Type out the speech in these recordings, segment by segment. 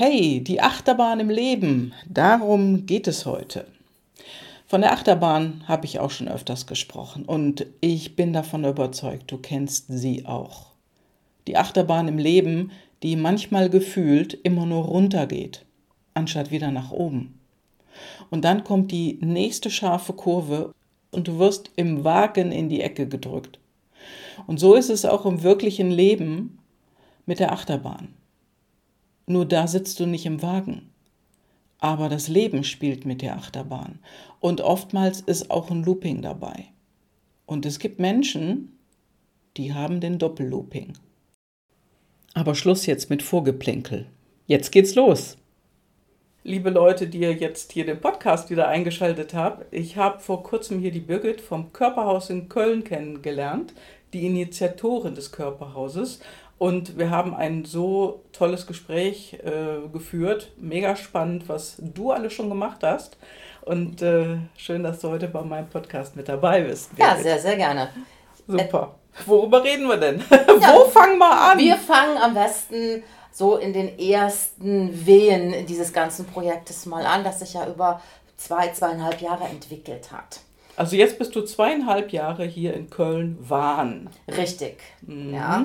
Hey, die Achterbahn im Leben, darum geht es heute. Von der Achterbahn habe ich auch schon öfters gesprochen und ich bin davon überzeugt, du kennst sie auch. Die Achterbahn im Leben, die manchmal gefühlt immer nur runter geht, anstatt wieder nach oben. Und dann kommt die nächste scharfe Kurve und du wirst im Wagen in die Ecke gedrückt. Und so ist es auch im wirklichen Leben mit der Achterbahn. Nur da sitzt du nicht im Wagen. Aber das Leben spielt mit der Achterbahn. Und oftmals ist auch ein Looping dabei. Und es gibt Menschen, die haben den Doppellooping. Aber Schluss jetzt mit Vorgeplänkel. Jetzt geht's los. Liebe Leute, die ihr jetzt hier den Podcast wieder eingeschaltet habt, ich habe vor kurzem hier die Birgit vom Körperhaus in Köln kennengelernt, die Initiatorin des Körperhauses. Und wir haben ein so tolles Gespräch äh, geführt. Mega spannend, was du alles schon gemacht hast. Und äh, schön, dass du heute bei meinem Podcast mit dabei bist. Birgit. Ja, sehr, sehr gerne. Super. Worüber reden wir denn? Ja, Wo fangen wir an? Wir fangen am besten so in den ersten Wehen dieses ganzen Projektes mal an, das sich ja über zwei, zweieinhalb Jahre entwickelt hat. Also jetzt bist du zweieinhalb Jahre hier in Köln-Wahn. Richtig, mhm. ja.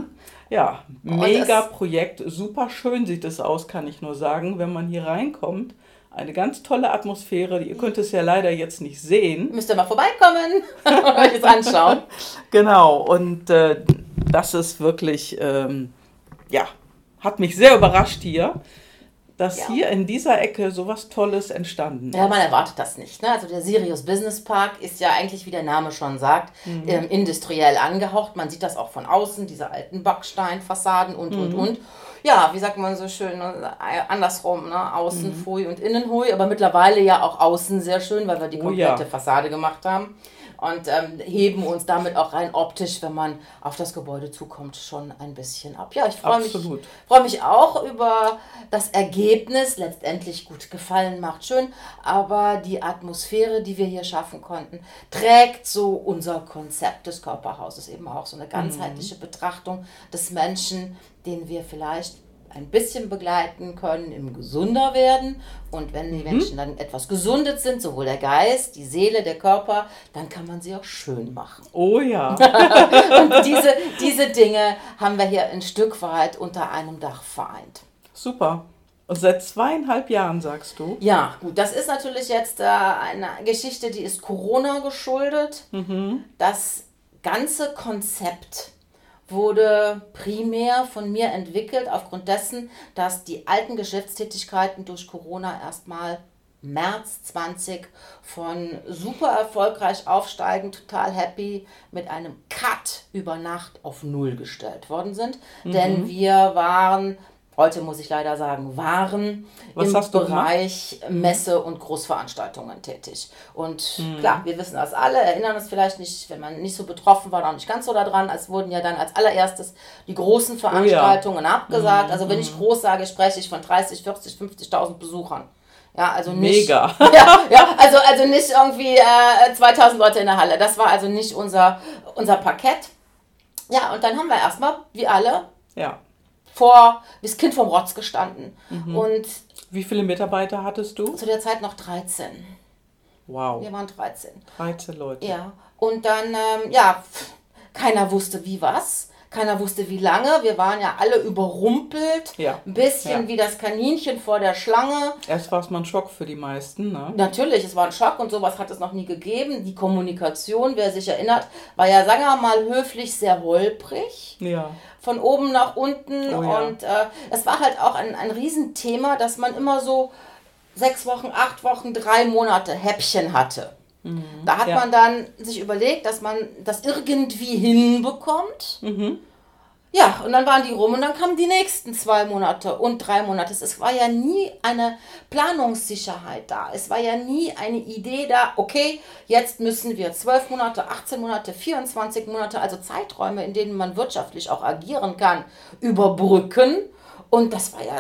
Ja, mega Projekt, super schön sieht es aus, kann ich nur sagen, wenn man hier reinkommt. Eine ganz tolle Atmosphäre. Ihr könnt es ja leider jetzt nicht sehen. Müsst ihr mal vorbeikommen, euch es anschauen. genau, und äh, das ist wirklich, ähm, ja, hat mich sehr überrascht hier dass ja. hier in dieser Ecke sowas Tolles entstanden ist. Ja, man erwartet das nicht. Ne? Also der Sirius Business Park ist ja eigentlich, wie der Name schon sagt, mhm. ähm, industriell angehaucht. Man sieht das auch von außen, diese alten Backsteinfassaden und, mhm. und, und. Ja, wie sagt man so schön, ne? andersrum, ne? außen mhm. Fui und innen Hui, aber mittlerweile ja auch außen sehr schön, weil wir die komplette oh, ja. Fassade gemacht haben und ähm, heben uns damit auch rein optisch, wenn man auf das Gebäude zukommt, schon ein bisschen ab. Ja, ich freue mich, freu mich auch über das Ergebnis. Letztendlich gut gefallen, macht schön, aber die Atmosphäre, die wir hier schaffen konnten, trägt so unser Konzept des Körperhauses eben auch so eine ganzheitliche mhm. Betrachtung des Menschen, den wir vielleicht ein bisschen begleiten können im gesunder werden. Und wenn die mhm. Menschen dann etwas gesundet sind, sowohl der Geist, die Seele, der Körper, dann kann man sie auch schön machen. Oh ja. und diese, diese Dinge haben wir hier ein Stück weit unter einem Dach vereint. Super. Und seit zweieinhalb Jahren, sagst du? Ja, gut, das ist natürlich jetzt äh, eine Geschichte, die ist Corona geschuldet. Mhm. Das ganze Konzept wurde primär von mir entwickelt, aufgrund dessen, dass die alten Geschäftstätigkeiten durch Corona erstmal März 20 von super erfolgreich aufsteigend, total happy mit einem Cut über Nacht auf Null gestellt worden sind. Mhm. Denn wir waren heute muss ich leider sagen, waren Was im Bereich gemacht? Messe und Großveranstaltungen tätig. Und mhm. klar, wir wissen das alle, erinnern uns vielleicht nicht, wenn man nicht so betroffen war, noch nicht ganz so daran, als wurden ja dann als allererstes die großen Veranstaltungen oh ja. abgesagt. Mhm. Also wenn ich hm. groß sage, spreche ich von 30, 40, 50.000 Besuchern. Ja, also nicht. Mega. Ja, ja also, also nicht irgendwie äh, 2000 Leute in der Halle. Das war also nicht unser, unser Parkett. Ja, und dann haben wir erstmal, wie alle, ja vor, wie das Kind vom Rotz gestanden. Mhm. Und wie viele Mitarbeiter hattest du? Zu der Zeit noch 13. Wow. Wir waren 13. 13 Leute. Ja. Und dann, ähm, ja, keiner wusste wie was. Keiner wusste wie lange. Wir waren ja alle überrumpelt. Ja. Ein bisschen ja. wie das Kaninchen vor der Schlange. Erst war es mal ein Schock für die meisten, ne? Natürlich, es war ein Schock und sowas hat es noch nie gegeben. Die Kommunikation, wer sich erinnert, war ja, sagen wir mal, höflich sehr holprig. Ja. Von oben nach unten. Oh, ja. Und äh, es war halt auch ein, ein Riesenthema, dass man immer so sechs Wochen, acht Wochen, drei Monate Häppchen hatte. Mhm, da hat ja. man dann sich überlegt, dass man das irgendwie hinbekommt. Mhm. Ja, und dann waren die rum und dann kamen die nächsten zwei Monate und drei Monate. Es war ja nie eine Planungssicherheit da. Es war ja nie eine Idee da, okay, jetzt müssen wir zwölf Monate, 18 Monate, 24 Monate, also Zeiträume, in denen man wirtschaftlich auch agieren kann, überbrücken. Und das war ja,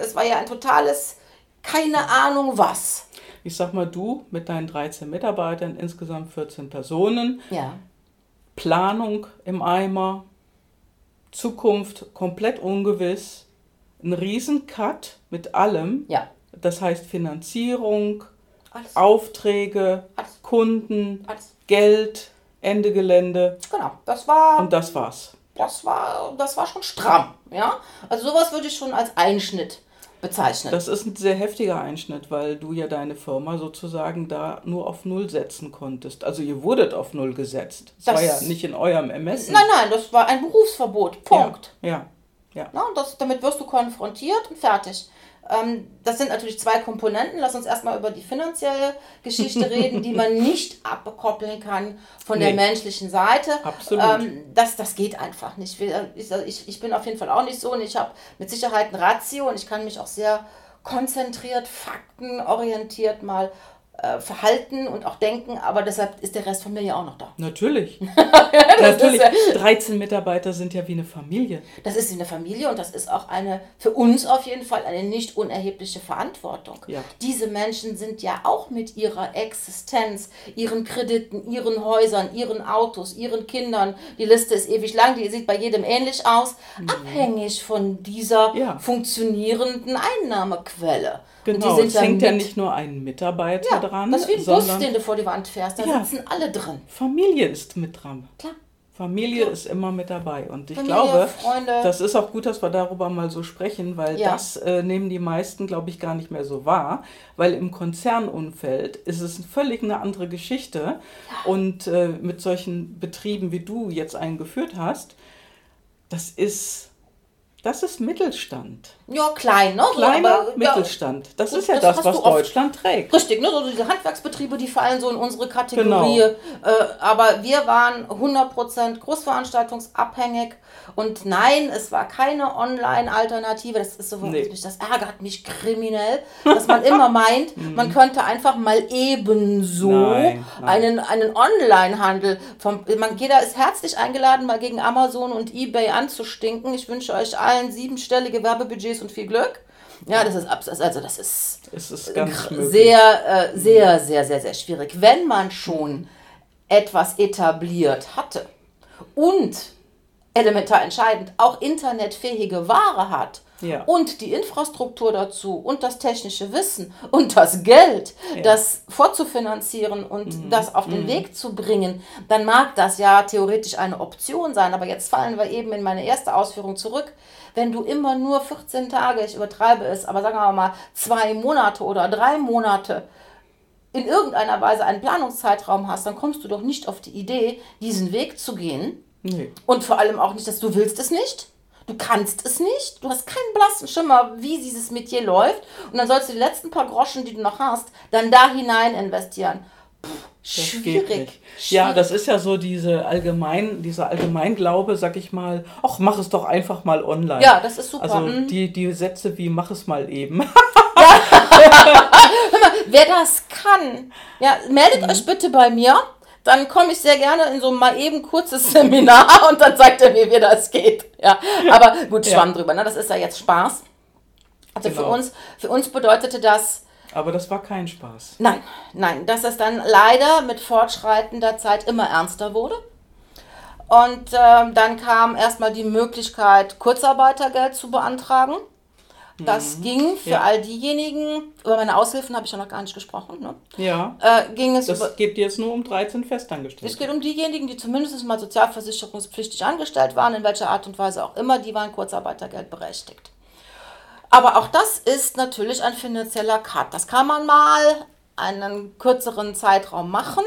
es war ja ein totales, keine Ahnung was ich sag mal, du mit deinen 13 Mitarbeitern, insgesamt 14 Personen. Ja. Planung im Eimer, Zukunft komplett ungewiss. ein Riesen-Cut mit allem. Ja. Das heißt Finanzierung, Alles. Aufträge, Alles. Kunden, Alles. Geld, Ende Gelände Genau, das war, und das war's. das war, das war schon stramm, ja. Also sowas würde ich schon als Einschnitt bezeichnen. Das ist ein sehr heftiger Einschnitt, weil du ja deine Firma sozusagen da nur auf Null setzen konntest. Also ihr wurdet auf Null gesetzt. Das, Das- war ja nicht in eurem Ermessen. nein, nein, das war ein Berufsverbot. Punkt. Ja, ja. ja. Na, und das, damit wirst du konfrontiert und fertig. Ähm, das sind natürlich zwei Komponenten. Lass uns erstmal über die finanzielle Geschichte reden, die man nicht abkoppeln kann von der Nee. menschlichen Seite. Absolut. Ähm, das, das geht einfach nicht. Wir- Ich, ich, ich bin auf jeden Fall auch nicht so und ich habe mit Sicherheit ein Ratio und ich kann mich auch sehr konzentriert, faktenorientiert mal äh, verhalten und auch denken, aber deshalb ist der Rest von mir ja auch noch da. Natürlich. Natürlich. ist 13 Mitarbeiter sind ja wie eine Familie. Das ist eine Familie und das ist auch eine, für uns auf jeden Fall, eine nicht unerhebliche Verantwortung. Ja. Diese Menschen sind ja auch mit ihrer Existenz, ihren Krediten, ihren Häusern, ihren Autos, ihren Kindern, die Liste ist ewig lang, die sieht bei jedem ähnlich aus, abhängig von dieser Mhm. Ja. funktionierenden Einnahmequelle. Genau. und die es hängt ja nicht nur ein Mitarbeiter ja, dran, das ist wie ein Bus, den du vor die Wand fährst, da Ja. sitzen alle drin. Familie ist mit dran. Klar. Familie ist immer mit dabei. Und ich Familie, glaube, Freunde. das ist auch gut, dass wir darüber mal so sprechen, weil Ja. das äh, nehmen die meisten, glaube ich, gar nicht mehr so wahr. Weil im Konzernumfeld ist es völlig eine andere Geschichte. Und äh, mit solchen Betrieben, wie du jetzt eingeführt hast, das ist, das ist Mittelstand. Ja, klein, ne? Kleiner aber, ja, Mittelstand. Das gut, ist ja das das, was oft. Deutschland trägt. Richtig, ne? so diese Handwerksbetriebe, die fallen so in unsere Kategorie. Genau. Äh, aber wir waren 100% großveranstaltungsabhängig und nein, es war keine Online-Alternative. Das ist so, Nee. das ärgert mich kriminell, dass man immer meint, man könnte einfach mal ebenso Nein, nein. einen, einen Online-Handel jeder ist herzlich eingeladen, mal gegen Amazon und Ebay anzustinken. Ich wünsche euch allen siebenstellige Werbebudgets und viel Glück. Ja, das ist also das ist ist sehr, äh, sehr, sehr, sehr, sehr schwierig. Wenn man schon etwas etabliert hatte und elementar entscheidend auch internetfähige Ware hat Ja. und die Infrastruktur dazu und das technische Wissen und das Geld, das vorzufinanzieren und das auf den Weg zu bringen, dann mag das ja theoretisch eine Option sein. Aber jetzt fallen wir eben in meine erste Ausführung zurück. Wenn du immer nur 14 Tage, ich übertreibe es, aber sagen wir mal zwei Monate oder drei Monate in irgendeiner Weise einen Planungszeitraum hast, dann kommst du doch nicht auf die Idee, diesen Weg zu gehen. Nee. Und vor allem auch nicht, dass du willst es nicht. Du kannst es nicht. Du hast keinen blassen Schimmer, wie dieses Metier läuft. Und dann sollst du die letzten paar Groschen, die du noch hast, dann da hinein investieren. Puh, schwierig. Ja, das ist ja so diese allgemein, dieser Allgemeinglaube, sag ich mal, ach, mach es doch einfach mal online. Ja, das ist super. Also Mhm. die, die Sätze wie mach es mal eben. Wer das kann, ja, meldet euch bitte bei mir. Dann komme ich sehr gerne in so mal eben kurzes Seminar und dann zeigt er mir, wie das geht. Ja, aber gut, Schwamm drüber. Ne? Das ist ja jetzt Spaß. Also für Genau. uns, für uns bedeutete das, Aber das war kein Spaß. Nein, nein, dass es dann leider mit fortschreitender Zeit immer ernster wurde. Und ähm, dann kam erstmal die Möglichkeit, Kurzarbeitergeld zu beantragen. Das ging für Mhm. Ja. all diejenigen, über meine Aushilfen habe ich ja noch gar nicht gesprochen, ne? Ja. äh, ging es über, Das geht jetzt nur um 13 Festangestellte. es geht um diejenigen, die zumindest mal sozialversicherungspflichtig angestellt waren, in welcher Art und Weise auch immer, die waren Kurzarbeitergeld berechtigt. Aber auch das ist natürlich ein finanzieller Cut. Das kann man mal einen kürzeren Zeitraum machen.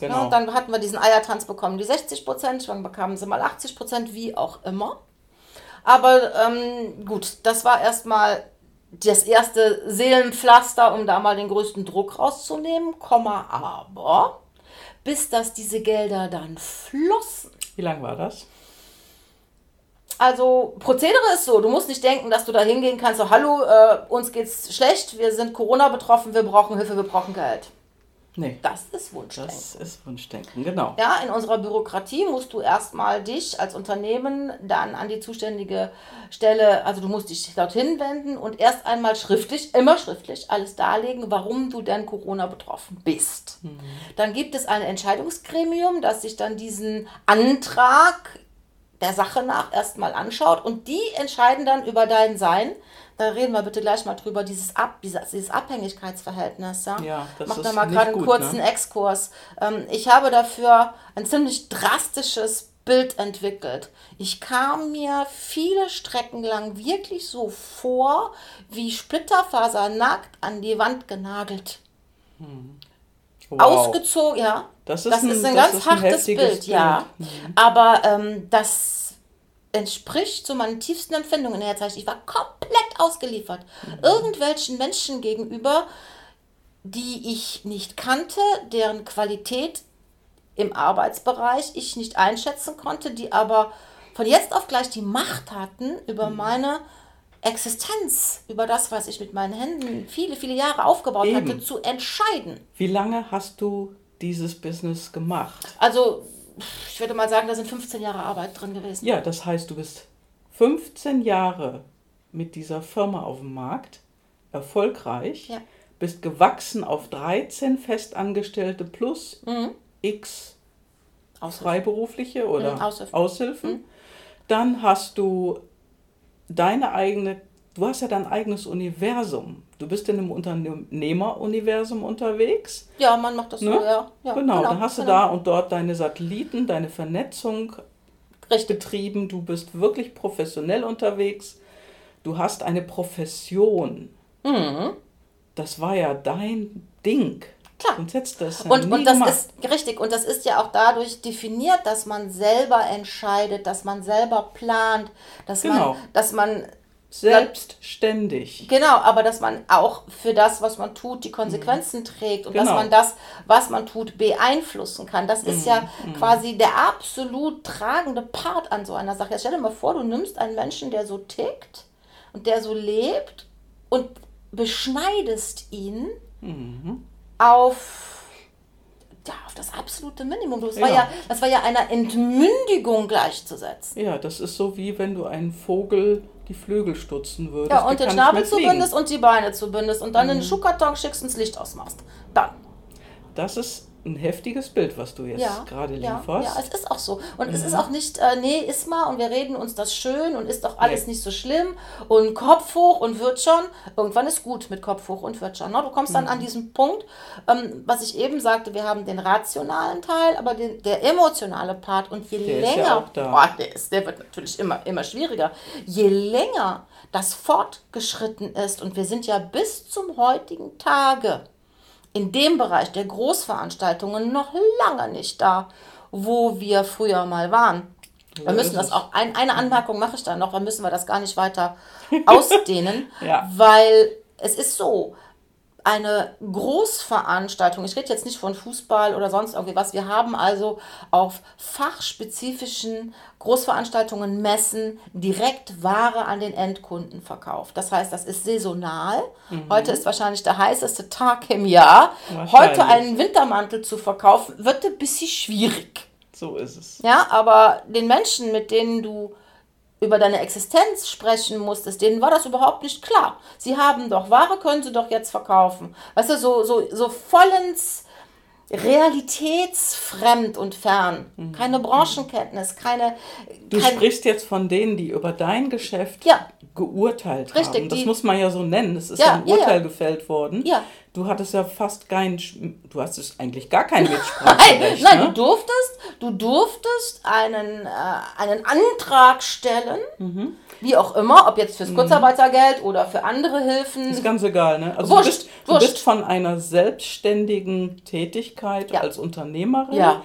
genau. Ja, und dann hatten wir diesen Eiertanz bekommen, die 60 Prozent, dann bekamen sie mal 80 Prozent, wie auch immer. Aber ähm, gut, das war erstmal das erste Seelenpflaster, um da mal den größten Druck rauszunehmen, Komma, aber bis dass diese Gelder dann flossen. Wie lang war das? Also Prozedere ist so, du musst nicht denken, dass du da hingehen kannst, so hallo, äh, uns geht's schlecht, wir sind Corona betroffen, wir brauchen Hilfe, wir brauchen Geld. Nee. Das ist Wunschdenken. Das ist Wunschdenken, genau. Ja, in unserer Bürokratie musst du erstmal dich als Unternehmen dann an die zuständige Stelle, also du musst dich dorthin wenden und erst einmal schriftlich, immer schriftlich, alles darlegen, warum du denn Corona betroffen bist. Dann gibt es ein Entscheidungsgremium, das sich dann diesen Antrag der Sache nach erstmal anschaut und die entscheiden dann über dein Sein. Da reden wir bitte gleich mal drüber, dieses, Ab, dieses, dieses Abhängigkeitsverhältnis. Ja, ja das Mach ist da mal gerade einen kurzen ne? Exkurs. Ähm, ich habe dafür ein ziemlich drastisches Bild entwickelt. Ich kam mir viele Strecken lang wirklich so vor, wie Splitterfaser nackt an die Wand genagelt. Wow. Ausgezogen, ja. Das ist das ein- ist ein das ganz ist ein hartes heftiges Bild, ja. Bild. Aber ähm, das entspricht so meinen tiefsten Empfindungen in der Zeit. Ich war komplett ausgeliefert. Irgendwelchen Menschen gegenüber, die ich nicht kannte, deren Qualität im Arbeitsbereich ich nicht einschätzen konnte, die aber von jetzt auf gleich die Macht hatten über meine Existenz, über das, was ich mit meinen Händen viele, viele Jahre aufgebaut Eben. hatte, zu entscheiden. Wie lange hast du dieses Business gemacht? Also, ich würde mal sagen, da sind 15 Jahre Arbeit drin gewesen. Ja, das heißt, du bist 15 Jahre mit dieser Firma auf dem Markt, erfolgreich, Ja. bist gewachsen auf 13 Festangestellte plus Mhm. x Aushilfe. Freiberufliche oder Mhm, Aushilfen. Aushilfen. Dann hast du deine eigene, du hast ja dein eigenes Universum. Du bist in einem Unternehmeruniversum unterwegs. Ja, man macht das so, Ne? ja. ja genau, dann hast du genau. da und dort deine Satelliten, deine Vernetzung Richtig. betrieben. Du bist wirklich professionell unterwegs. Du hast eine Profession. Mhm. Das war ja dein Ding. Klar. Sonst hättest das ja Und, und das gemacht. ist richtig. Und das ist ja auch dadurch definiert, dass man selber entscheidet, dass man selber plant, dass Genau. man, dass man selbstständig. Genau, aber dass man auch für das, was man tut, die Konsequenzen trägt und dass Genau. man das, was man tut, beeinflussen kann. Das ist ja Mhm. quasi der absolut tragende Part an so einer Sache. Jetzt stell dir mal vor, du nimmst einen Menschen, der so tickt und der so lebt und beschneidest ihn Mhm. Auf ja, auf das absolute Minimum. Das war Ja. ja, das war ja einer Entmündigung gleichzusetzen. Ja, das ist so wie wenn du einen Vogel die Flügel stutzen würdest. Ja, und den Schnabel. Mhm. zubindest und die Beine zubindest und dann in den Schuhkarton schickst und das Licht ausmachst. Dann. Das ist ein heftiges Bild, was du jetzt Ja, gerade ja, lieferst. ja, es ist auch so. Und es ist auch nicht, äh, nee, ist mal und wir reden uns das schön und ist doch alles Nee. nicht so schlimm und Kopf hoch und wird schon. Irgendwann ist gut mit Kopf hoch und wird schon. Ne? Du kommst dann Mhm. an diesen Punkt, ähm, was ich eben sagte, wir haben den rationalen Teil, aber den, der emotionale Part und je Der ist ja länger, auch da. Boah, der, ist, der wird natürlich immer, immer schwieriger, je länger das fortgeschritten ist und wir sind ja bis zum heutigen Tage in dem Bereich der Großveranstaltungen noch lange nicht da, wo wir früher mal waren. Wir müssen das auch, ein, eine Anmerkung mache ich da noch, dann müssen wir das gar nicht weiter ausdehnen, Ja. weil es ist so, eine Großveranstaltung, ich rede jetzt nicht von Fußball oder sonst irgendwie was, wir haben also auf fachspezifischen Großveranstaltungen, Messen direkt Ware an den Endkunden verkauft. Das heißt, das ist saisonal. Heute ist wahrscheinlich der heißeste Tag im Jahr. Heute einen Wintermantel zu verkaufen, wird ein bisschen schwierig. So ist es. Ja, aber den Menschen, mit denen du über deine Existenz sprechen musstest, denen war das überhaupt nicht klar. Sie haben doch Ware, können sie doch jetzt verkaufen. Weißt du, so, so, so vollends realitätsfremd und fern. Keine Branchenkenntnis, keine. Du kein, sprichst jetzt von denen, die über dein Geschäft Ja. geurteilt Richtig, haben. Das muss man ja so nennen. Es ist Ja, ja, ein ja, Urteil ja. gefällt worden. Du hattest ja fast kein, du hattest eigentlich gar kein Mitspracherecht. nein, du ne? durftest, du durftest einen, äh, einen Antrag stellen, Mhm. wie auch immer, ob jetzt fürs Kurzarbeitergeld oder für andere Hilfen. Ist ganz egal, ne? Also Wurscht, du, bist, du wurscht. bist von einer selbstständigen Tätigkeit Ja. als Unternehmerin Ja.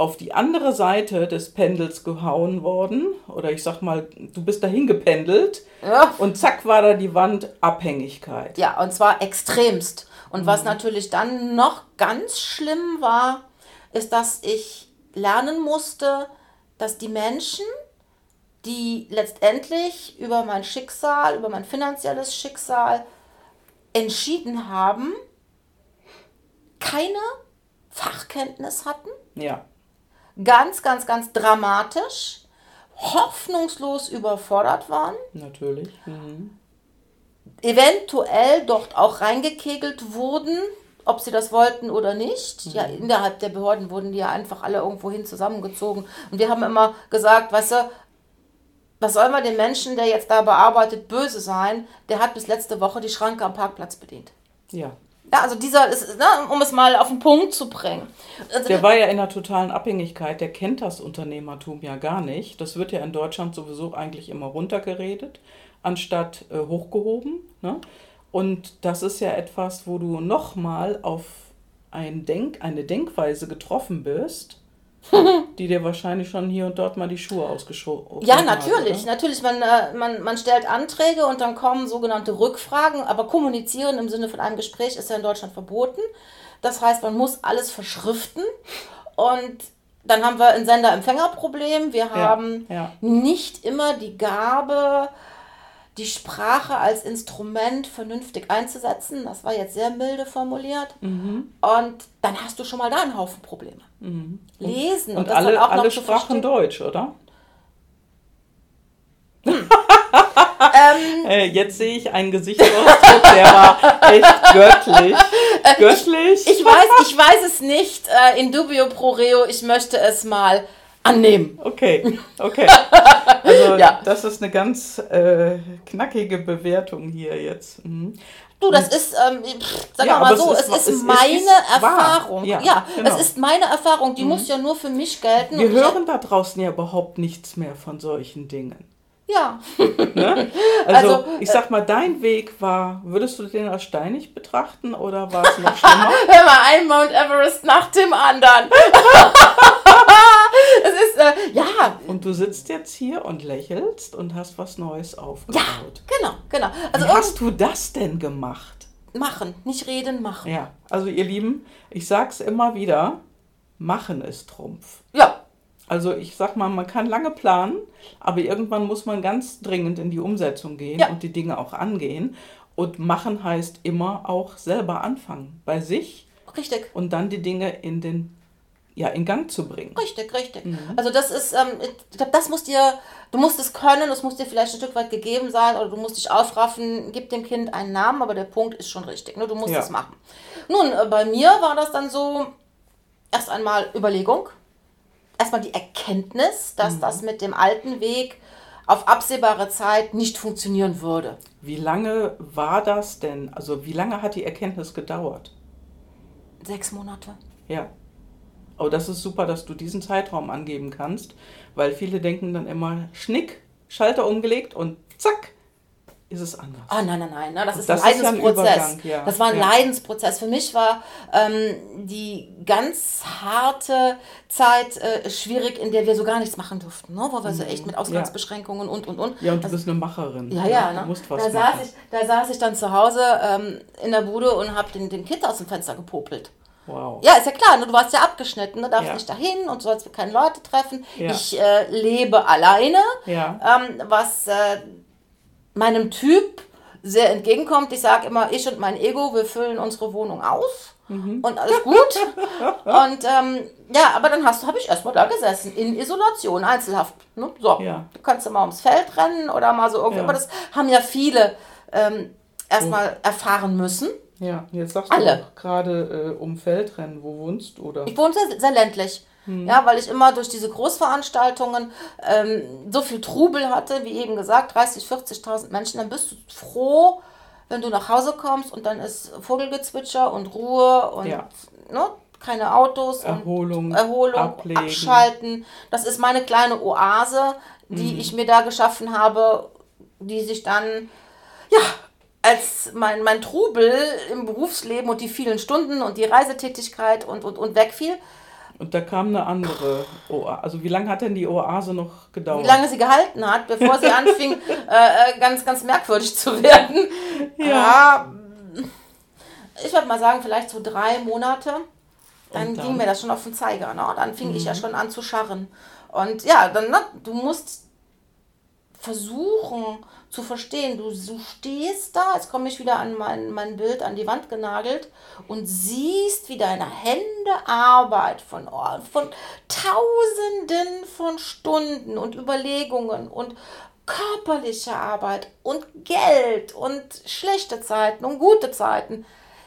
Auf die andere Seite des Pendels gehauen worden. Oder ich sag mal, du bist dahin gependelt Ja. und zack war da die Wand Abhängigkeit. Ja, und zwar extremst. Und was natürlich dann noch ganz schlimm war, ist, dass ich lernen musste, dass die Menschen, die letztendlich über mein Schicksal, über mein finanzielles Schicksal entschieden haben, keine Fachkenntnis hatten. Ja. Ganz, ganz, ganz dramatisch, hoffnungslos überfordert waren Natürlich. Mhm. eventuell dort auch reingekegelt wurden ob sie das wollten oder nicht. Ja, innerhalb der Behörden wurden die ja einfach alle irgendwohin zusammengezogen. Und wir haben immer gesagt, weißt du, was soll man dem Menschen, der jetzt da bearbeitet, böse sein? Der hat bis letzte Woche die Schranke am Parkplatz bedient. Ja. Ja, also dieser ist, ne, um es mal auf den Punkt zu bringen. Also Der war ja in einer totalen Abhängigkeit, der kennt das Unternehmertum ja gar nicht. Das wird ja in Deutschland sowieso eigentlich immer runtergeredet, anstatt äh, hochgehoben. Ne? Und das ist ja etwas, wo du nochmal auf ein Denk, eine Denkweise getroffen bist, die dir wahrscheinlich schon hier und dort mal die Schuhe ausgeschoben Ja, natürlich. Natürlich, man, äh, man, man stellt Anträge und dann kommen sogenannte Rückfragen, aber kommunizieren im Sinne von einem Gespräch ist ja in Deutschland verboten. Das heißt, man muss alles verschriften und dann haben wir ein Sender-Empfänger-Problem. Wir haben ja. nicht immer die Gabe, die Sprache als Instrument vernünftig einzusetzen. Das war jetzt sehr milde formuliert. Mhm. Und dann hast du schon mal da einen Haufen Probleme. Lesen Und das alle, dann auch noch alle sprachen. Deutsch, oder? Ähm, Äh, jetzt sehe ich einen Gesichtsausdruck, der war echt göttlich. Göttlich. Äh, Ich weiß, ich weiß es nicht. Äh, in dubio pro reo. Ich möchte es mal annehmen. Okay, okay. Also Ja. das ist eine ganz äh, knackige Bewertung hier jetzt. Mhm. Du, das ist, ähm, sagen Ja, wir mal so, es ist, es ist- meine ist wahr. Erfahrung. Ja, Ja, genau. es ist meine Erfahrung. Die muss ja nur für mich gelten. Wir hören da draußen ja überhaupt nichts mehr von solchen Dingen. Ja, Ne? Also, Also, ich sag mal, dein Weg war, würdest du den als steinig betrachten oder war es noch schlimmer? hör mal, ein Mount Everest nach dem anderen. äh, ja, Und du sitzt jetzt hier und lächelst und hast was Neues aufgebaut. genau, genau. Also Wie hast du das denn gemacht? machen, nicht reden, machen. Ja, also ihr Lieben, ich sag's immer wieder, machen ist Trumpf. Ja, Also ich sag mal, man kann lange planen, aber irgendwann muss man ganz dringend in die Umsetzung gehen Ja. und die Dinge auch angehen. Und machen heißt immer auch selber anfangen, bei sich richtig. und dann die Dinge in den ja, in Gang zu bringen. Richtig, richtig. Also das ist, ähm, ich glaube, das muss dir, du musst es können, das muss dir vielleicht ein Stück weit gegeben sein oder du musst dich aufraffen, gib dem Kind einen Namen, aber der Punkt ist schon richtig, ne? du musst Ja. es machen. Nun, äh, bei mir war das dann so, erst einmal Überlegung, erstmal die Erkenntnis, dass das mit dem alten Weg auf absehbare Zeit nicht funktionieren würde. Wie lange war das denn? Also wie lange hat die Erkenntnis gedauert? Sechs Monate. Ja. Oh, das ist super, dass du diesen Zeitraum angeben kannst, weil viele denken dann immer, Schnick, Schalter umgelegt und zack, ist es anders. Ah, nein, nein, nein, ne? das ist Das ein ist ja Leidensprozess. Übergang, ja. Das war ein Ja. Leidensprozess. Für mich war ähm, die ganz harte Zeit äh, schwierig, in der wir so gar nichts machen durften, ne? wo wir so echt mit Ausgangsbeschränkungen und, und, und. Ja, und du bist eine Macherin. Ja, ja, Du ne? musst was da, saß ich, da saß ich dann zu Hause ähm, in der Bude und habe den, den Kind aus dem Fenster gepopelt. Wow. Ja, ist ja klar, ne? du warst ja abgeschnitten, ne? darfst Ja. nicht dahin und sollst keine Leute treffen. Ja. Ich äh, lebe alleine, Ja. ähm, was äh, meinem Typ sehr entgegenkommt. Ich sage immer, ich und mein Ego, wir füllen unsere Wohnung aus. Mhm. Und alles gut. und ähm, ja, aber dann hast du, habe ich erstmal da gesessen, in Isolation, Einzelhaft. Ne? So, Ja. du kannst ja mal ums Feld rennen oder mal so irgendwie. Aber das haben ja viele ähm, erstmal erfahren müssen. Ja, jetzt sagst Alle. du gerade äh, um Feldrennen, wo wohnst du? Oder? Ich wohne sehr, sehr ländlich. Ja, weil ich immer durch diese Großveranstaltungen ähm, so viel Trubel hatte, wie eben gesagt, 30, 40.000 Menschen. Dann bist du froh, wenn du nach Hause kommst und dann ist Vogelgezwitscher und Ruhe und Ja. ne, keine Autos Erholung, und Erholung, ablegen. abschalten. Das ist meine kleine Oase, die Mhm. ich mir da geschaffen habe, die sich dann ja, als mein, mein Trubel im Berufsleben und die vielen Stunden und die Reisetätigkeit und, und, und wegfiel, Und da kam eine andere Oase. Also wie lange hat denn die Oase noch gedauert? wie lange sie gehalten hat, bevor sie anfing, äh, äh, ganz, ganz merkwürdig zu werden. Ja. Ich würde mal sagen, vielleicht so drei Monate. Dann, dann? ging mir das schon auf den Zeiger. Ne? Dann fing ich ja schon an zu scharren. Und ja, dann, ne, du musst versuchen zu verstehen. Du, du stehst da, jetzt komme ich wieder an mein, mein Bild an die Wand genagelt und siehst, wie deine Hände Arbeit von, oh, von Tausenden von Stunden und Überlegungen und körperliche Arbeit und Geld und schlechte Zeiten und gute Zeiten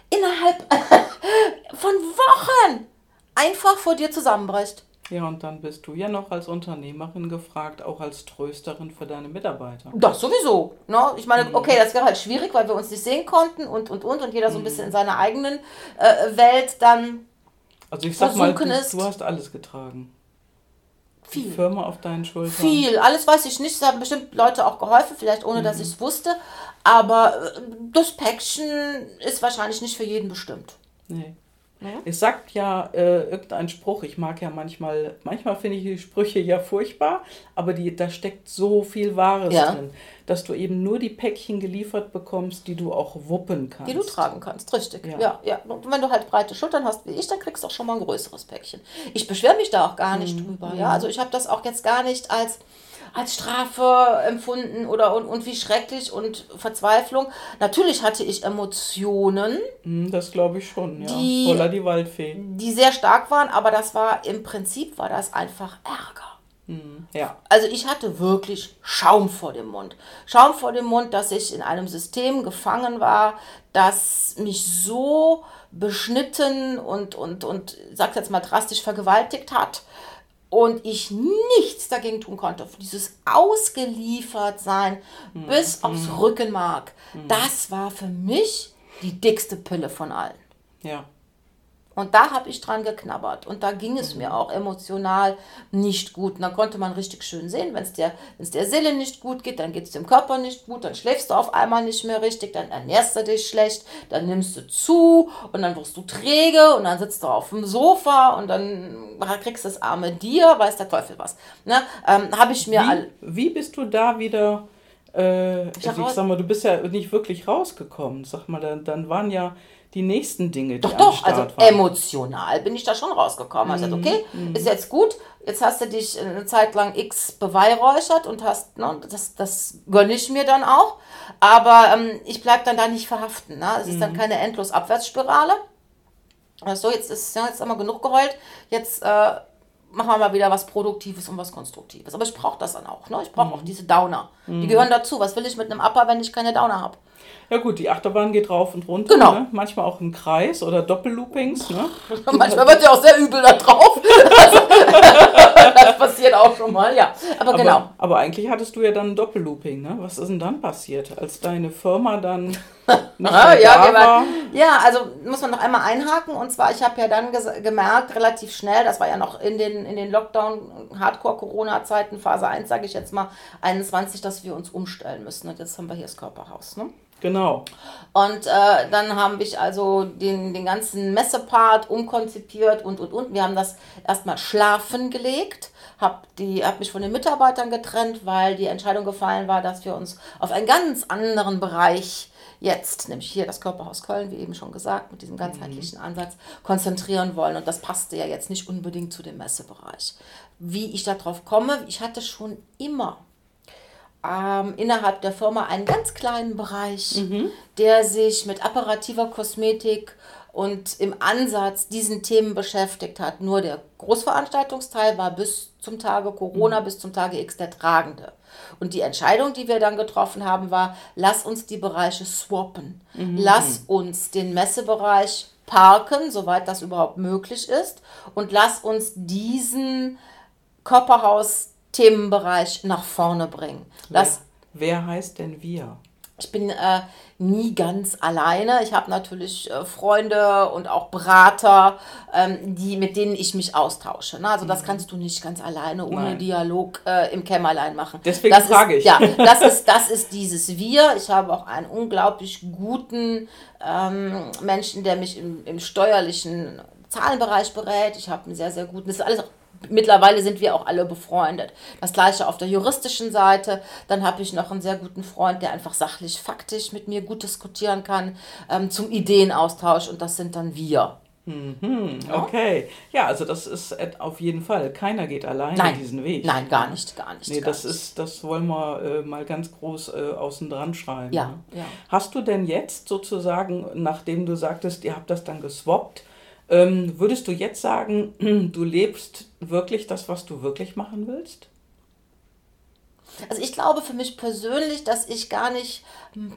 innerhalb von Wochen einfach vor dir zusammenbricht. Ja, und dann bist du ja noch als Unternehmerin gefragt, auch als Trösterin für deine Mitarbeiter. Das sowieso. Ne? Ich meine, mhm. okay, das wäre halt schwierig, weil wir uns nicht sehen konnten und und und und jeder so ein bisschen in seiner eigenen äh, Welt dann. Also ich sag mal, du, du hast alles getragen. Viel. Die Firma auf deinen Schultern. Viel. Alles weiß ich nicht. Es haben bestimmt Leute auch geholfen, vielleicht ohne mhm. dass ich es wusste. Aber äh, das Päckchen ist wahrscheinlich nicht für jeden bestimmt. Nee. Ja? Es sagt ja äh, irgendein Spruch, ich mag ja manchmal, manchmal finde ich die Sprüche ja furchtbar, aber die, da steckt so viel Wahres ja. drin, dass du eben nur die Päckchen geliefert bekommst, die du auch wuppen kannst. Die du tragen kannst, richtig. Ja, ja. ja. Und wenn du halt breite Schultern hast wie ich, dann kriegst du auch schon mal ein größeres Päckchen. Ich beschwere mich da auch gar nicht mhm. drüber. Ja? Also ich habe das auch jetzt gar nicht als als Strafe empfunden oder und, und wie schrecklich und Verzweiflung. Natürlich hatte ich Emotionen. Hm, das glaube ich schon, ja. Die, Voller die Waldfee. Die sehr stark waren, aber das war im Prinzip war das einfach Ärger. Mhm, ja. Also ich hatte wirklich Schaum vor dem Mund. Schaum vor dem Mund, dass ich in einem System gefangen war, das mich so beschnitten und, und, und sag jetzt mal drastisch vergewaltigt hat, und ich nichts dagegen tun konnte. Dieses Ausgeliefertsein mhm. bis aufs mhm. Rückenmark, mhm. das war für mich die dickste Pille von allen. Ja. Und da habe ich dran geknabbert. Und da ging es mir auch emotional nicht gut. Und dann konnte man richtig schön sehen, wenn es der, der Seele nicht gut geht, dann geht es dem Körper nicht gut, dann schläfst du auf einmal nicht mehr richtig, dann ernährst du dich schlecht, dann nimmst du zu und dann wirst du träge und dann sitzt du auf dem Sofa und dann kriegst du das arme dir, weiß der Teufel was. Ne? Ähm, habe ich mir wie, all wie bist du da wieder äh, ich, also ich sag mal, du bist ja nicht wirklich rausgekommen. Sag mal, dann, dann waren ja die nächsten Dinge, die Doch, doch, also waren. emotional bin ich da schon rausgekommen. Also, mhm. Also, okay, mhm. ist jetzt gut, jetzt hast du dich eine Zeit lang X beweihräuchert und hast, ne, das, das gönne ich mir dann auch. Aber ähm, ich bleibe dann da nicht verhaften. Ne? Es ist dann mhm. keine endlos Abwärtsspirale. So, jetzt ist ja, jetzt haben wir genug geheult. Jetzt äh, machen wir mal wieder was Produktives und was Konstruktives. Aber ich brauche das dann auch. Ne? Ich brauche mhm. auch diese Downer. Die mhm. gehören dazu. Was will ich mit einem Upper, wenn ich keine Downer habe? Ja gut, die Achterbahn geht rauf und runter. Genau. Ne? Manchmal auch im Kreis oder Doppelloopings. Ne? Manchmal wird ja auch sehr übel da drauf. Also, das passiert auch schon mal, ja. Aber, aber, genau. Aber eigentlich hattest du ja dann ein Doppellooping. Ne? Was ist denn dann passiert, als deine Firma dann nicht ah, ja, da war? Ja, also muss man noch einmal einhaken. Und zwar, ich habe ja dann gemerkt, relativ schnell, das war ja noch in den, in den Lockdown-Hardcore-Corona-Zeiten, Phase 1, sage ich jetzt mal, 21, dass wir uns umstellen müssen. Und jetzt haben wir hier das Körperhaus. Ne? Genau. Und äh, dann haben wir also den, den ganzen Messepart umkonzipiert und und und. Wir haben das erstmal schlafen gelegt, habe hab mich von den Mitarbeitern getrennt, weil die Entscheidung gefallen war, dass wir uns auf einen ganz anderen Bereich jetzt, nämlich hier das Körperhaus Köln, wie eben schon gesagt, mit diesem ganzheitlichen mhm. Ansatz konzentrieren wollen. Und das passte ja jetzt nicht unbedingt zu dem Messebereich. Wie ich darauf komme, ich hatte schon immer ähm, innerhalb der Firma einen ganz kleinen Bereich, mhm. der sich mit apparativer Kosmetik und im Ansatz diesen Themen beschäftigt hat. Nur der Großveranstaltungsteil war bis zum Tage Corona, mhm. bis zum Tage X der tragende. Und die Entscheidung, die wir dann getroffen haben, war, lass uns die Bereiche swappen. Mhm. Lass uns den Messebereich parken, soweit das überhaupt möglich ist. Und lass uns diesen Körperhaus Themenbereich nach vorne bringen. Das, wer, wer heißt denn wir? Ich bin äh, nie ganz alleine. Ich habe natürlich äh, Freunde und auch Berater, ähm, die, mit denen ich mich austausche. Ne? Also das mhm. kannst du nicht ganz alleine ohne Nein. Dialog äh, im Kämmerlein machen. Deswegen das frage ist, ich. Ja, das ist, das ist dieses Wir. Ich habe auch einen unglaublich guten ähm, Menschen, der mich im, im steuerlichen Zahlenbereich berät. Ich habe einen sehr, sehr guten, das ist alles mittlerweile sind wir auch alle befreundet. Das gleiche auf der juristischen Seite. Dann habe ich noch einen sehr guten Freund, der einfach sachlich, faktisch mit mir gut diskutieren kann ähm, zum Ideenaustausch und das sind dann wir. Mhm, okay. Ja, also das ist auf jeden Fall. Keiner geht alleine nein, diesen Weg. Nein, gar nicht, gar nicht. Nee, gar das nicht. ist, das wollen wir äh, mal ganz groß äh, außen dran schreiben. Ja, ne? ja. Hast du denn jetzt sozusagen, nachdem du sagtest, ihr habt das dann geswappt, ähm, würdest du jetzt sagen, du lebst wirklich das, was du wirklich machen willst? Also ich glaube für mich persönlich, dass ich gar nicht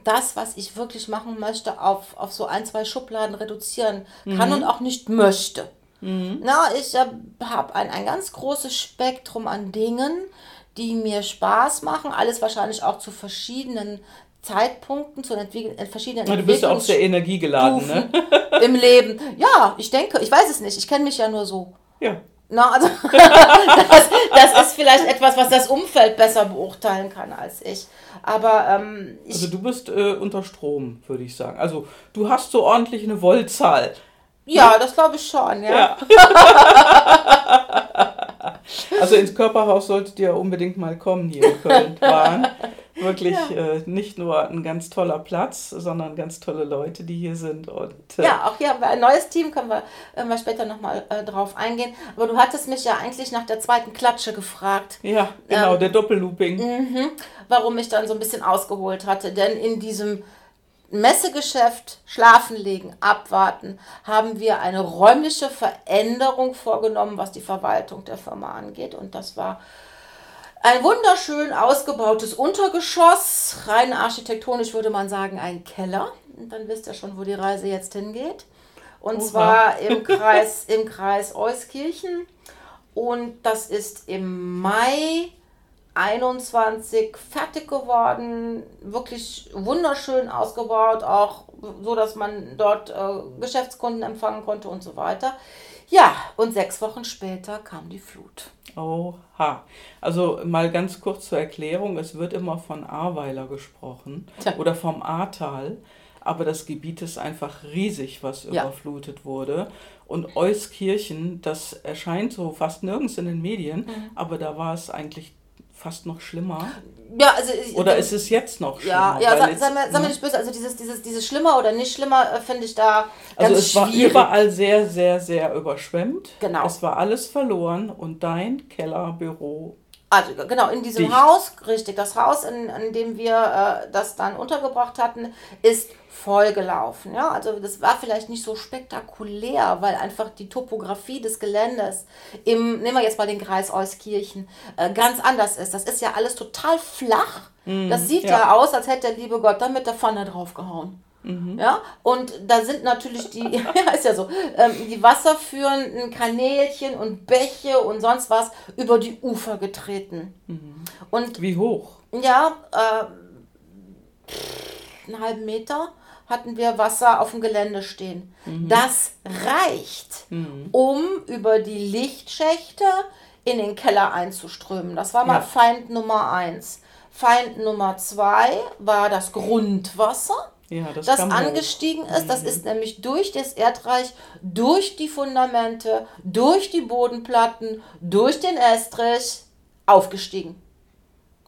das, was ich wirklich machen möchte, auf, auf so ein, zwei Schubladen reduzieren kann mhm. und auch nicht möchte. Mhm. Na, ich äh, habe ein, ein ganz großes Spektrum an Dingen, die mir Spaß machen. Alles wahrscheinlich auch zu verschiedenen Zeitpunkten, zu entwickeln, verschiedenen ja, Du bist ja auch sehr energiegeladen, ne? Im Leben. Ja, ich denke, ich weiß es nicht. Ich kenne mich ja nur so. Ja. Na, also das, das, ist vielleicht etwas, was das Umfeld besser beurteilen kann als ich. Aber ähm, ich Also du bist äh, unter Strom, würde ich sagen. Also du hast so ordentlich eine Wollzahl. Ja, das glaube ich schon, ja. ja. also ins Körperhaus solltet ihr unbedingt mal kommen hier in Köln-Bahn. Wirklich ja. äh, nicht nur ein ganz toller Platz, sondern ganz tolle Leute, die hier sind. Und, äh ja, auch hier haben wir ein neues Team, können wir, können wir später nochmal äh, drauf eingehen. Aber du hattest mich ja eigentlich nach der zweiten Klatsche gefragt. Ja, genau, ähm, der Doppellooping. Mhm, warum ich dann so ein bisschen ausgeholt hatte. Denn in diesem Messegeschäft, schlafen legen, abwarten, haben wir eine räumliche Veränderung vorgenommen, was die Verwaltung der Firma angeht. Und das war ein wunderschön ausgebautes Untergeschoss, rein architektonisch würde man sagen ein Keller. Und dann wisst ihr schon, wo die Reise jetzt hingeht. Und Oha. zwar im Kreis, im Kreis Euskirchen. Und das ist im Mai 21 fertig geworden, wirklich wunderschön ausgebaut, auch so, dass man dort äh, Geschäftskunden empfangen konnte und so weiter. Ja, und sechs Wochen später kam die Flut. Oha. Also mal ganz kurz zur Erklärung, es wird immer von Ahrweiler gesprochen ja. oder vom Ahrtal, aber das Gebiet ist einfach riesig, was ja. überflutet wurde. Und Euskirchen, das erscheint so fast nirgends in den Medien, mhm. aber da war es eigentlich fast noch schlimmer. Ja, also oder ist es jetzt noch schlimmer? Ja, ja, sei, sei, mir, sei mir nicht böse, also dieses, dieses, dieses schlimmer oder nicht schlimmer äh, finde ich da ganz Also es schwierig. war überall sehr, sehr, sehr überschwemmt. Genau. Es war alles verloren und dein Kellerbüro also genau, in diesem Dicht. Haus, richtig, das Haus, in, in dem wir äh, das dann untergebracht hatten, ist vollgelaufen. Ja? Also das war vielleicht nicht so spektakulär, weil einfach die Topografie des Geländes im, nehmen wir jetzt mal den Kreis Euskirchen, äh, ganz anders ist. Das ist ja alles total flach. Mm, das sieht ja. ja aus, als hätte der liebe Gott da mit der Pfanne draufgehauen. Mhm. Ja, und da sind natürlich die, ja, ist ja so, ähm, die wasserführenden Kanälchen und Bäche und sonst was über die Ufer getreten. Mhm. Und wie hoch? Ja, äh, einen halben Meter hatten wir Wasser auf dem Gelände stehen. Mhm. Das reicht, mhm. um über die Lichtschächte in den Keller einzuströmen. Das war mal ja. Feind Nummer eins. Feind Nummer zwei war das Grundwasser ja, das, das angestiegen ist. Mhm. Das ist nämlich durch das Erdreich, durch die Fundamente, durch die Bodenplatten, durch den Estrich aufgestiegen.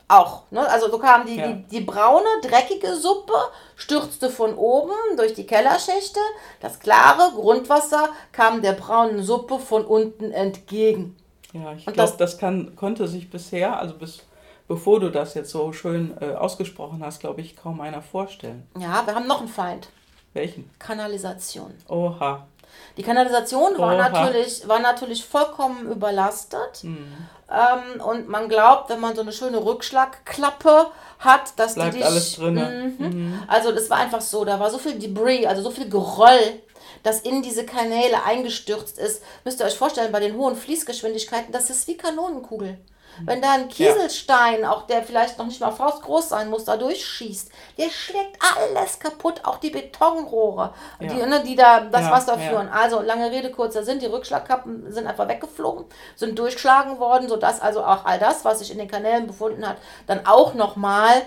Auch. Ne? Also so kam die, ja. die, die braune, dreckige Suppe, stürzte von oben durch die Kellerschächte. Das klare Grundwasser kam der braunen Suppe von unten entgegen. Ja, ich glaube, das, das kann, konnte sich bisher, also bis bevor du das jetzt so schön äh, ausgesprochen hast, glaube ich, kaum einer vorstellen. Ja, wir haben noch einen Feind. Welchen? Kanalisation. Oha. Die Kanalisation war natürlich, war natürlich vollkommen überlastet. Mhm. Ähm, und man glaubt, wenn man so eine schöne Rückschlagklappe hat, dass Bleibt die dich. alles drin. Mhm. Mhm. Also das war einfach so, da war so viel Debris, also so viel Geröll, das in diese Kanäle eingestürzt ist. Müsst ihr euch vorstellen, bei den hohen Fließgeschwindigkeiten, das ist wie Kanonenkugel. Wenn da ein Kieselstein, ja. auch der vielleicht noch nicht mal faustgroß sein muss, da durchschießt, der schlägt alles kaputt, auch die Betonrohre, ja. die, ne, die da das ja, Wasser führen. Also lange Rede, kurzer Sinn, die Rückschlagkappen sind einfach weggeflogen, sind durchgeschlagen worden, sodass also auch all das, was sich in den Kanälen befunden hat, dann auch nochmal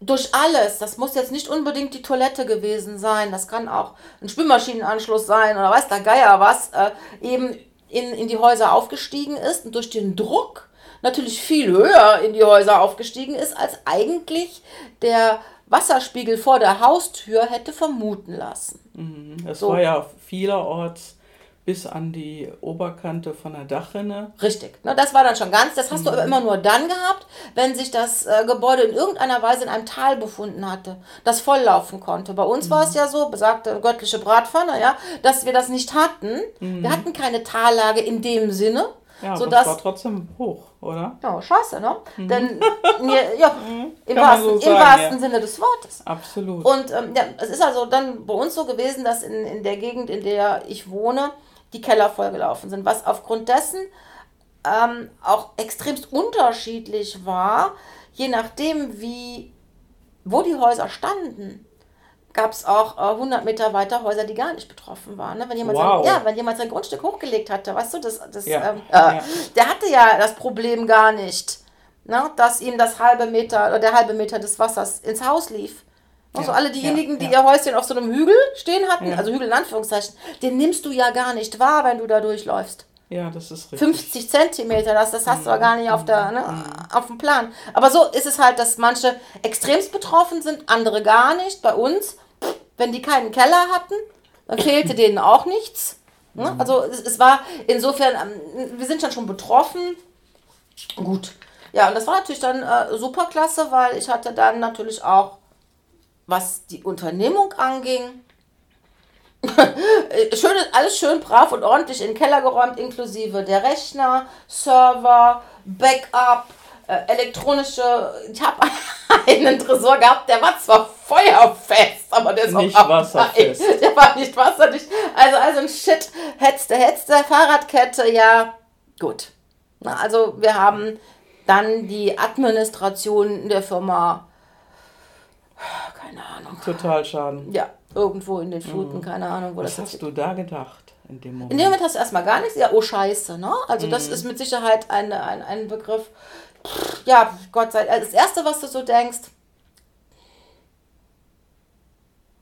durch alles, das muss jetzt nicht unbedingt die Toilette gewesen sein, das kann auch ein Spülmaschinenanschluss sein oder weiß der Geier was, äh, eben in, in die Häuser aufgestiegen ist und durch den Druck natürlich viel höher in die Häuser aufgestiegen ist, als eigentlich der Wasserspiegel vor der Haustür hätte vermuten lassen. Mhm. Es so. war ja vielerorts bis an die Oberkante von der Dachrinne. Richtig, ne, das war dann schon ganz. Das hast mhm. du aber immer nur dann gehabt, wenn sich das äh, Gebäude in irgendeiner Weise in einem Tal befunden hatte, das volllaufen konnte. Bei uns mhm. war es ja so, besagte göttliche Bratpfanne, ja, dass wir das nicht hatten. Mhm. Wir hatten keine Tallage in dem Sinne, Ja, aber sodass, es war trotzdem hoch, oder? ja, scheiße, ne? Denn, mir, ja, im, Kann man wahrsten, so im sagen, wahrsten ja. Sinne des Wortes. Absolut. Und ähm, ja, es ist also dann bei uns so gewesen, dass in, in der Gegend, in der ich wohne, die Keller vollgelaufen sind, was aufgrund dessen ähm, auch extremst unterschiedlich war, je nachdem, wie, wo die Häuser standen. Gab es auch äh, 100 Meter weiter Häuser, die gar nicht betroffen waren. Ne? Wenn, jemand Wow. sein, ja, wenn jemand sein Grundstück hochgelegt hatte, weißt du, das, das, Ja, ähm, äh, ja. der hatte ja das Problem gar nicht, ne? dass ihm das halbe Meter oder der halbe Meter des Wassers ins Haus lief. Also Ja, alle diejenigen, ja, die ja. ihr Häuschen auf so einem Hügel stehen hatten, also Hügel in Anführungszeichen, den nimmst du ja gar nicht wahr, wenn du da durchläufst. ja, das ist richtig. 50 Zentimeter, das, das hast du Mhm. ja gar nicht auf, der, ne, auf dem Plan. Aber so ist es halt, dass manche extremst betroffen sind, andere gar nicht. Bei uns, wenn die keinen Keller hatten, dann fehlte denen auch nichts. Ne? Mhm. Also es, es war insofern, ähm, wir sind schon schon betroffen. Gut. Ja, und das war natürlich dann äh, super klasse, weil ich hatte dann natürlich auch, was die Unternehmung anging, äh, schön, alles schön brav und ordentlich in den Keller geräumt, inklusive der Rechner, Server, Backup, äh, elektronische. Ich habe einen Tresor gehabt, der war zwar feuerfest, aber der ist Nicht auch wasserfest. Nein, der war nicht wasserdicht. Also, also ein Shit, hetzte, hetzte, Fahrradkette, ja, gut. Na, also wir haben dann die Administration der Firma, keine Ahnung, Total schaden. ja, irgendwo in den Fluten, keine Ahnung, wo Mhm. Was das hast du da gedacht in dem Moment? in dem Moment hast du erstmal gar nichts. Ja, oh Scheiße, ne? Also das ist mit Sicherheit ein, ein, ein Begriff. Ja, Gott sei Dank. Das Erste, was du so denkst,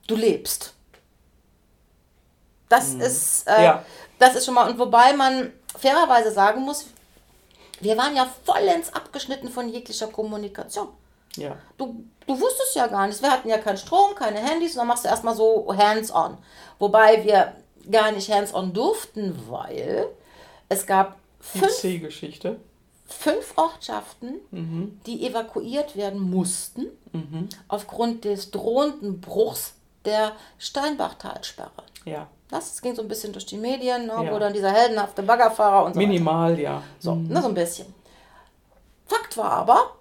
du lebst. Das ist, äh, Ja. das ist schon mal, und wobei man fairerweise sagen muss, wir waren ja vollends abgeschnitten von jeglicher Kommunikation. Ja. Du, du wusstest ja gar nichts. Wir hatten ja keinen Strom, keine Handys und dann machst du erstmal so hands-on. Wobei wir gar nicht hands-on durften, weil es gab fünf, C-Geschichte. fünf Ortschaften, die evakuiert werden mussten aufgrund des drohenden Bruchs der Steinbachtalsperre. Ja. Das ging so ein bisschen durch die Medien, ne, Ja. wo dann dieser heldenhafte Baggerfahrer und so weiter. Minimal, ja. So, ne, so ein bisschen. Fakt war aber,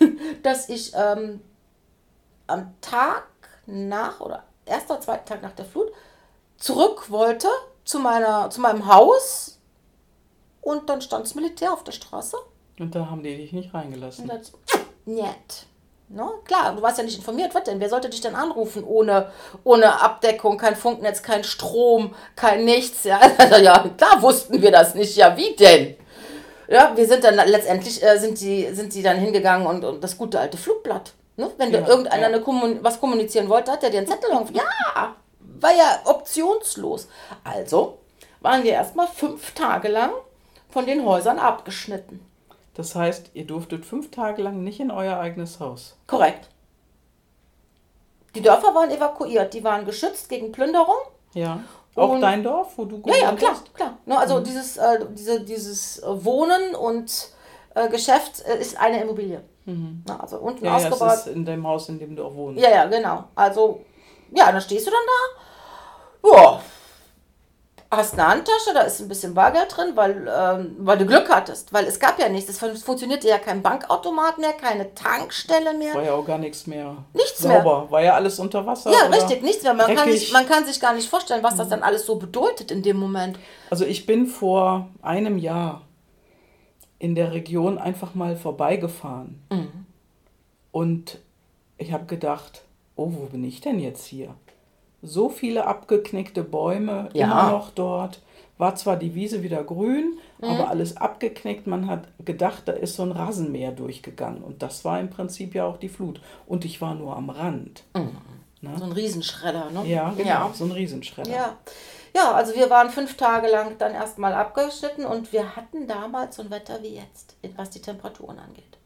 dass ich ähm, am Tag nach oder erster oder zweiten Tag nach der Flut zurück wollte zu, meiner, zu meinem Haus und dann stand das Militär auf der Straße Und da haben die dich nicht reingelassen. und hat Niet. Ne? Klar, du warst ja nicht informiert. Was denn? Wer sollte dich denn anrufen ohne, ohne Abdeckung, kein Funknetz, kein Strom, kein nichts? Ja? ja, klar wussten wir das nicht. Ja, wie denn? Ja, wir sind dann letztendlich äh, sind die sind die dann hingegangen und, und das gute alte Flugblatt. Ne? Wenn Ja, da irgendeiner ja. eine kommun was kommunizieren wollte, hat er dir einen Zettel auf. Ja, war ja optionslos. Also waren wir erstmal fünf Tage lang von den Häusern abgeschnitten. Das heißt, ihr durftet fünf Tage lang nicht in euer eigenes Haus. Korrekt. Die Dörfer waren evakuiert, die waren geschützt gegen Plünderung. Ja. Auch Und- dein Dorf, wo du Ja, ja, gewohnt klar, hast? klar. Ne, also dieses, äh, diese, dieses äh, Wohnen und äh, Geschäft äh, ist eine Immobilie. Na, also unten Ja, ja, es ausgebaut. ist in dem Haus, in dem du auch wohnst. Ja, ja, genau. Also, ja, dann stehst du dann da. Ja. Hast eine Handtasche, da ist ein bisschen Bargeld drin, weil, ähm, weil du Glück hattest. Weil es gab ja nichts. Es fun- funktionierte ja kein Bankautomat mehr, keine Tankstelle mehr. War ja auch gar nichts mehr. Nichts mehr. sauber. War ja alles unter Wasser. Ja, richtig, nichts mehr. Man kann, sich, man kann sich gar nicht vorstellen, was das dann alles so bedeutet in dem Moment. Also ich bin vor einem Jahr in der Region einfach mal vorbeigefahren. Mhm. Und ich habe gedacht, oh, wo bin ich denn jetzt hier? So viele abgeknickte Bäume, Ja. immer noch dort. War zwar die Wiese wieder grün, Mhm. aber alles abgeknickt. Man hat gedacht, da ist so ein Rasenmäher durchgegangen. Und das war im Prinzip ja auch die Flut. Und ich war nur am Rand. So ein Riesenschredder, ne? Ja, genau, Ja. so ein Riesenschredder. Ja. ja, also wir waren fünf Tage lang dann erstmal abgeschnitten und wir hatten damals so ein Wetter wie jetzt, was die Temperaturen angeht.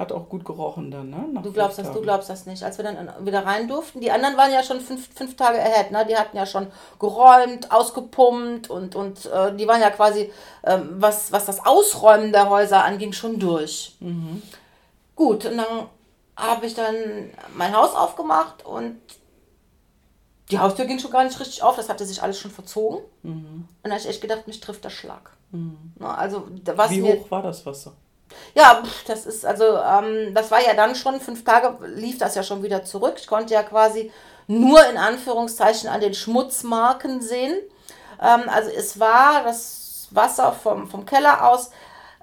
Hat auch gut gerochen dann, ne? Nach Du glaubst das, du glaubst das nicht. Als wir dann wieder rein durften, die anderen waren ja schon fünf, fünf Tage ahead, ne? Die hatten ja schon geräumt, ausgepumpt und, und äh, die waren ja quasi, ähm, was, was das Ausräumen der Häuser anging, schon durch. Gut, und dann habe ich dann mein Haus aufgemacht und Die Haustür ging schon gar nicht richtig auf, das hatte sich alles schon verzogen. Und da habe ich echt gedacht, mich trifft der Schlag. Na, also, was Wie hoch war das Wasser? Ja, das ist also, ähm, das war ja dann schon, fünf Tage lief das ja schon wieder zurück. Ich konnte ja quasi nur in Anführungszeichen an den Schmutzmarken sehen. Ähm, also es war das Wasser vom, vom Keller aus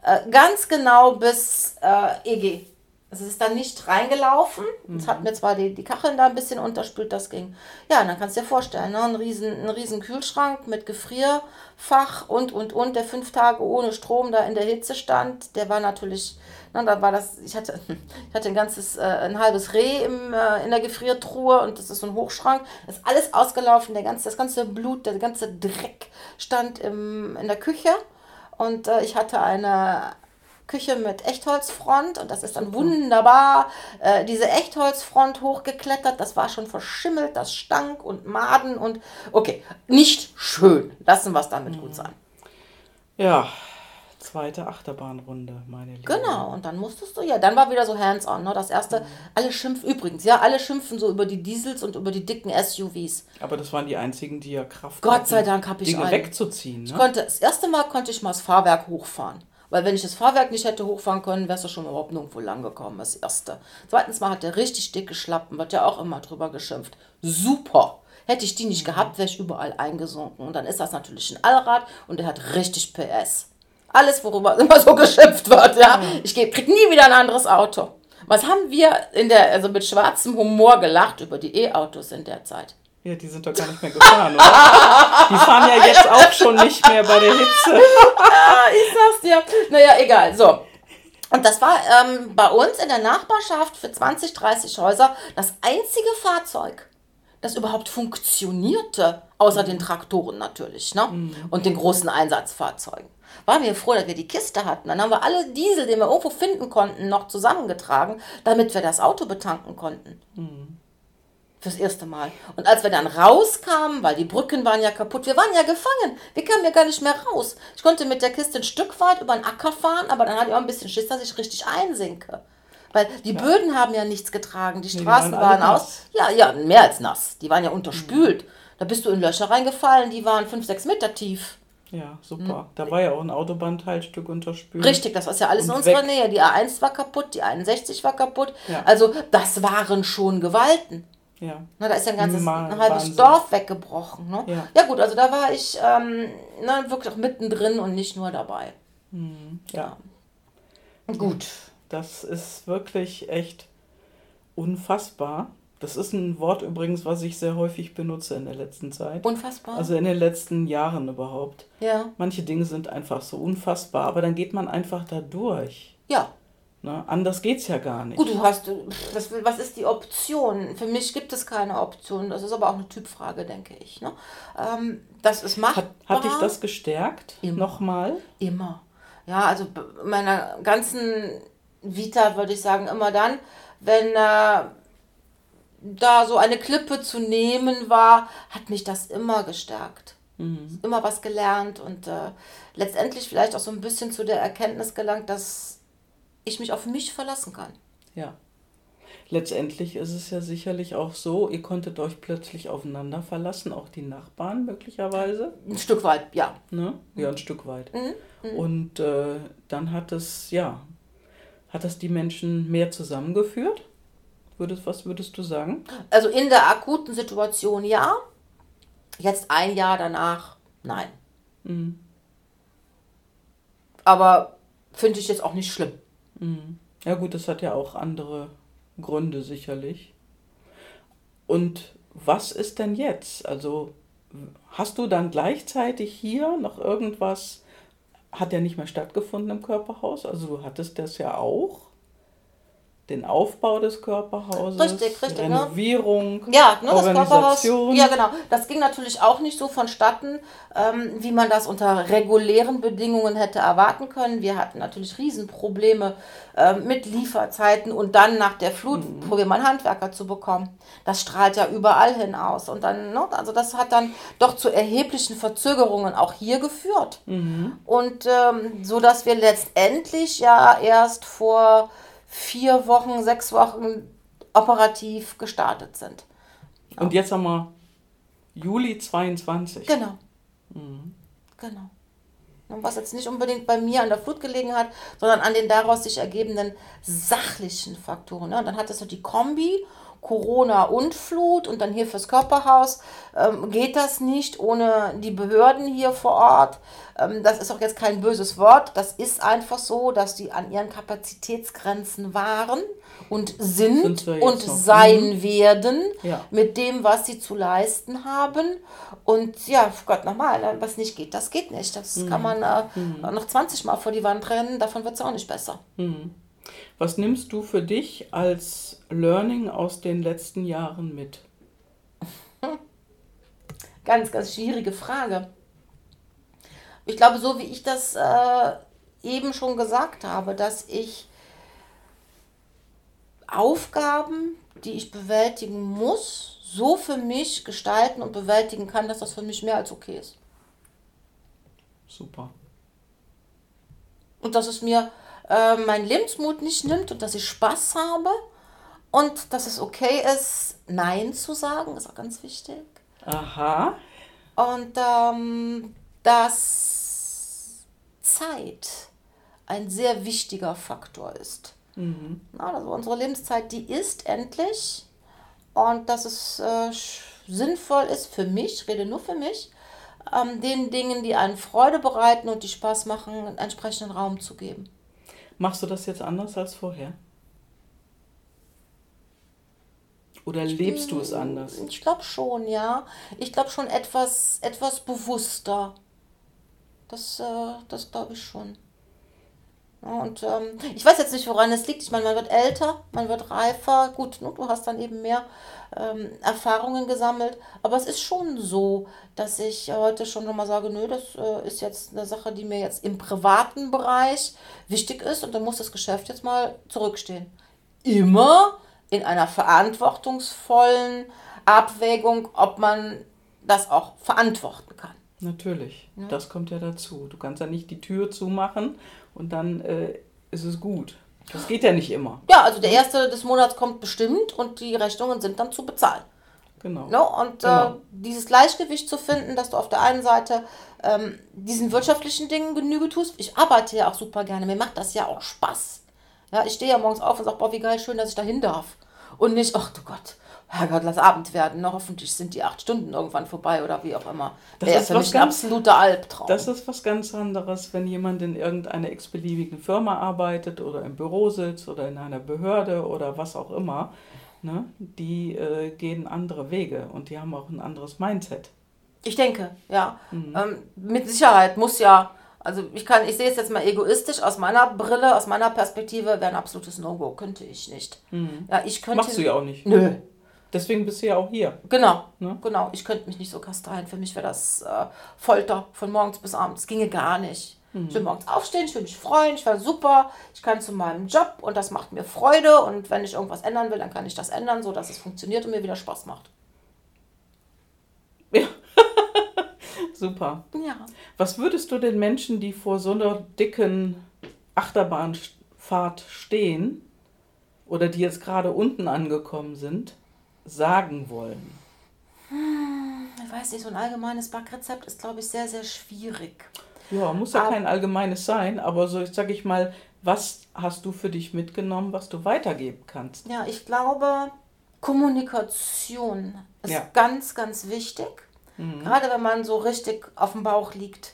äh, ganz genau bis äh, EG. Also es ist dann nicht reingelaufen. Es hat mir zwar die, die Kacheln da ein bisschen unterspült, das ging. Ja, dann kannst du dir vorstellen, ne? ein, riesen, ein riesen Kühlschrank mit Gefrierfach und, und, und, der fünf Tage ohne Strom da in der Hitze stand, der war natürlich, ne, da war das, ich hatte, ich hatte ein ganzes, äh, ein halbes Reh im, äh, in der Gefriertruhe und das ist so ein Hochschrank. Das ist alles ausgelaufen, der ganze, das ganze Blut, der ganze Dreck stand im, in der Küche. Und äh, ich hatte eine Küche mit Echtholzfront und das ist dann wunderbar äh, diese Echtholzfront hochgeklettert. Das war schon verschimmelt, das stank und Maden und okay, nicht schön. Lassen wir es damit gut sein. Ja, zweite Achterbahnrunde, meine Liebe. Genau, und dann musstest du, ja, dann war wieder so hands-on. Ne? Das erste, alle schimpfen, übrigens, ja, alle schimpfen so über die Diesels und über die dicken SUVs. Aber das waren die einzigen, die ja Kraft Gott hatten, sei Dank hab ich Dinge einen. wegzuziehen. Ne? konnte, das erste Mal konnte ich mal das Fahrwerk hochfahren. Weil wenn ich das Fahrwerk nicht hätte hochfahren können, wärst du schon überhaupt nirgendwo lang gekommen, das erste. Zweitens mal hat der richtig dicke Schlappen, wird ja auch immer drüber geschimpft. Super! Hätte ich die nicht gehabt, wäre ich überall eingesunken. Und dann ist das natürlich ein Allrad und der hat richtig PS. Alles, worüber immer so geschimpft wird, ja. Ich geh- krieg nie wieder ein anderes Auto. Was haben wir in der, also mit schwarzem Humor gelacht über die E-Autos in der Zeit? Ja, die sind doch gar nicht mehr gefahren, oder? Die fahren ja jetzt auch schon nicht mehr bei der Hitze. Ah, ich sag's dir. Naja, egal. So. Und das war ähm, bei uns in der Nachbarschaft für 20, 30 Häuser das einzige Fahrzeug, das überhaupt funktionierte, außer den Traktoren natürlich, ne? Und den großen Einsatzfahrzeugen. Waren wir froh, dass wir die Kiste hatten. Dann haben wir alle Diesel, den wir irgendwo finden konnten, noch zusammengetragen, damit wir das Auto betanken konnten. Fürs erste Mal. Und als wir dann rauskamen, weil die Brücken waren ja kaputt, wir waren ja gefangen. Wir kamen ja gar nicht mehr raus. Ich konnte mit der Kiste ein Stück weit über den Acker fahren, aber dann hatte ich auch ein bisschen Schiss, dass ich richtig einsinke. Weil die Böden haben ja nichts getragen, die die Straßen waren alle waren aus. Ja, ja, mehr als nass. Die waren ja unterspült. Da bist du in Löcher reingefallen, die waren fünf, sechs Meter tief. Ja, super. Da war ja auch ein Autobahnteilstück unterspült. Richtig, das ist ja alles in unserer weg. Nähe. Die A1 war kaputt, die 61 war kaputt. Ja. Also das waren schon Gewalten. Ja. Na, da ist ja ein ganzes ein halbes Wahnsinn. Dorf weggebrochen. Ne? Ja. Ja. gut, also da war ich ähm, na, wirklich auch mittendrin und nicht nur dabei. ja. Gut. Das ist wirklich echt unfassbar. Das ist ein Wort übrigens, was ich sehr häufig benutze in der letzten Zeit. Unfassbar. Also in den letzten Jahren überhaupt. ja. Manche Dinge sind einfach so unfassbar, aber dann geht man einfach da durch. Ja. Ne? Anders geht's ja gar nicht. Gut, du hast, was, was ist die Option? Für mich gibt es keine Option. Das ist aber auch eine Typfrage, denke ich. Ne? Ähm, das ist machbar. Hat, hat dich das gestärkt? Immer. Nochmal? Immer. Ja, also meiner ganzen Vita würde ich sagen, immer dann, wenn äh, da so eine Klippe zu nehmen war, hat mich das immer gestärkt. Immer was gelernt und äh, letztendlich vielleicht auch so ein bisschen zu der Erkenntnis gelangt, dass ich mich auf mich verlassen kann. Ja. Letztendlich ist es ja sicherlich auch so, ihr konntet euch plötzlich aufeinander verlassen, auch die Nachbarn möglicherweise. Ein Stück weit, ja. Ne? Ja, ein Stück weit. Und äh, dann hat es, ja, hat das die Menschen mehr zusammengeführt? Würdest, was würdest du sagen? Also in der akuten Situation ja. Jetzt ein Jahr danach, nein. Aber finde ich jetzt auch nicht schlimm. Ja gut, das hat ja auch andere Gründe sicherlich. Und was ist denn jetzt? Also hast du dann gleichzeitig hier noch irgendwas, hat ja nicht mehr stattgefunden im Körperhaus? Also du hattest das ja auch, den Aufbau des Körperhauses, Richtig, richtig, ne? Renovierung, Ja, ne, das Körperhaus. Organisation. Ja, genau. Das ging natürlich auch nicht so vonstatten, ähm, wie man das unter regulären Bedingungen hätte erwarten können. Wir hatten natürlich Riesenprobleme ähm, mit Lieferzeiten und dann nach der Flut Mhm. Probleme, einen Handwerker zu bekommen. Das strahlt ja überall hinaus. Und dann, ne, also das hat dann doch zu erheblichen Verzögerungen auch hier geführt. Mhm. Und ähm, so dass wir letztendlich ja erst vor vier Wochen, sechs Wochen operativ gestartet sind. Und jetzt haben wir Juli 22. Genau. Mhm. Genau. Und was jetzt nicht unbedingt bei mir an der Flut gelegen hat, sondern an den daraus sich ergebenden sachlichen Faktoren. Ne? Und dann hattest du die Kombi Corona und Flut und dann hier fürs Körperhaus ähm, geht das nicht ohne die Behörden hier vor Ort. Ähm, das ist auch jetzt kein böses Wort. Das ist einfach so, dass die an ihren Kapazitätsgrenzen waren und sind, sind und sein mhm. werden ja. mit dem, was sie zu leisten haben. Und ja, Gott nochmal, ne, was nicht geht, das geht nicht. Das mhm. kann man äh, mhm. noch 20 Mal vor die Wand rennen, davon wird es auch nicht besser. Was nimmst du für dich als Learning aus den letzten Jahren mit? Ganz, ganz schwierige Frage. Ich glaube, so wie ich das äh, eben schon gesagt habe, dass ich Aufgaben, die ich bewältigen muss, so für mich gestalten und bewältigen kann, dass das für mich mehr als okay ist. Super. Und dass es mir äh, mein Lebensmut nicht nimmt und dass ich Spaß habe und dass es okay ist, Nein zu sagen, ist auch ganz wichtig. Aha. Und ähm, dass Zeit ein sehr wichtiger Faktor ist. Mhm. Also unsere Lebenszeit, die ist endlich und dass es äh, sinnvoll ist für mich, ich rede nur für mich, ähm, den Dingen, die einen Freude bereiten und die Spaß machen, entsprechenden Raum zu geben. Machst du das jetzt anders als vorher? Oder lebst du es anders? Ich glaube schon, ja. Ich glaube schon etwas, etwas bewusster. Das, äh, das glaube ich schon. Und ähm, ich weiß jetzt nicht, woran es liegt. Ich meine, man wird älter, man wird reifer. Gut, ne, du hast dann eben mehr ähm, Erfahrungen gesammelt. Aber es ist schon so, dass ich heute schon nochmal sage, nö, das äh, ist jetzt eine Sache, die mir jetzt im privaten Bereich wichtig ist und dann muss das Geschäft jetzt mal zurückstehen. Immer in einer verantwortungsvollen Abwägung, ob man das auch verantworten kann. Natürlich, ja. das kommt ja dazu. Du kannst ja nicht die Tür zumachen und dann äh, ist es gut. Das geht ja nicht immer. Ja, also der erste des Monats kommt bestimmt und die Rechnungen sind dann zu bezahlen. Genau. No? Und äh, genau. Äh, dieses Gleichgewicht zu finden, dass du auf der einen Seite ähm, diesen wirtschaftlichen Dingen Genüge tust. Ich arbeite ja auch super gerne, mir macht das ja auch Spaß. Ja, ich stehe ja morgens auf und sage, boah, wie geil, schön, dass ich da hin darf. Und nicht, ach du Gott, Herrgott, lass Abend werden. Na, hoffentlich sind die acht Stunden irgendwann vorbei oder wie auch immer. Das ist für mich ein absoluter Albtraum. Das ist was ganz anderes, wenn jemand in irgendeiner x-beliebigen Firma arbeitet oder im Büro sitzt oder in einer Behörde oder was auch immer. Ne? Die äh, gehen andere Wege und die haben auch ein anderes Mindset. Ich denke, ja. Mhm. Ähm, mit Sicherheit muss ja, also ich kann, ich sehe es jetzt mal egoistisch aus meiner Brille, aus meiner Perspektive, wäre ein absolutes No-Go, könnte ich nicht. Mhm. Ja, ich könnte. Machst du ja auch nicht. Nö. Deswegen bist du ja auch hier. Genau, ne? genau. Ich könnte mich nicht so kasteien. Für mich wäre das äh, Folter von morgens bis abends. Ginge gar nicht. Mhm. Ich will morgens aufstehen, ich will mich freuen, ich war super, ich kann zu meinem Job und das macht mir Freude. Und wenn ich irgendwas ändern will, dann kann ich das ändern, sodass es funktioniert und mir wieder Spaß macht. Ja. super. Ja. Was würdest du den Menschen, die vor so einer dicken Achterbahnfahrt stehen oder die jetzt gerade unten angekommen sind, sagen wollen? Hm, ich weiß nicht, so ein allgemeines Backrezept ist, glaube ich, sehr, sehr schwierig. Ja, muss ja aber, kein allgemeines sein, aber so, sage ich mal, was hast du für dich mitgenommen, was du weitergeben kannst? Ja, ich glaube, Kommunikation ist ja. ganz, ganz wichtig. Mhm. Gerade wenn man so richtig auf dem Bauch liegt.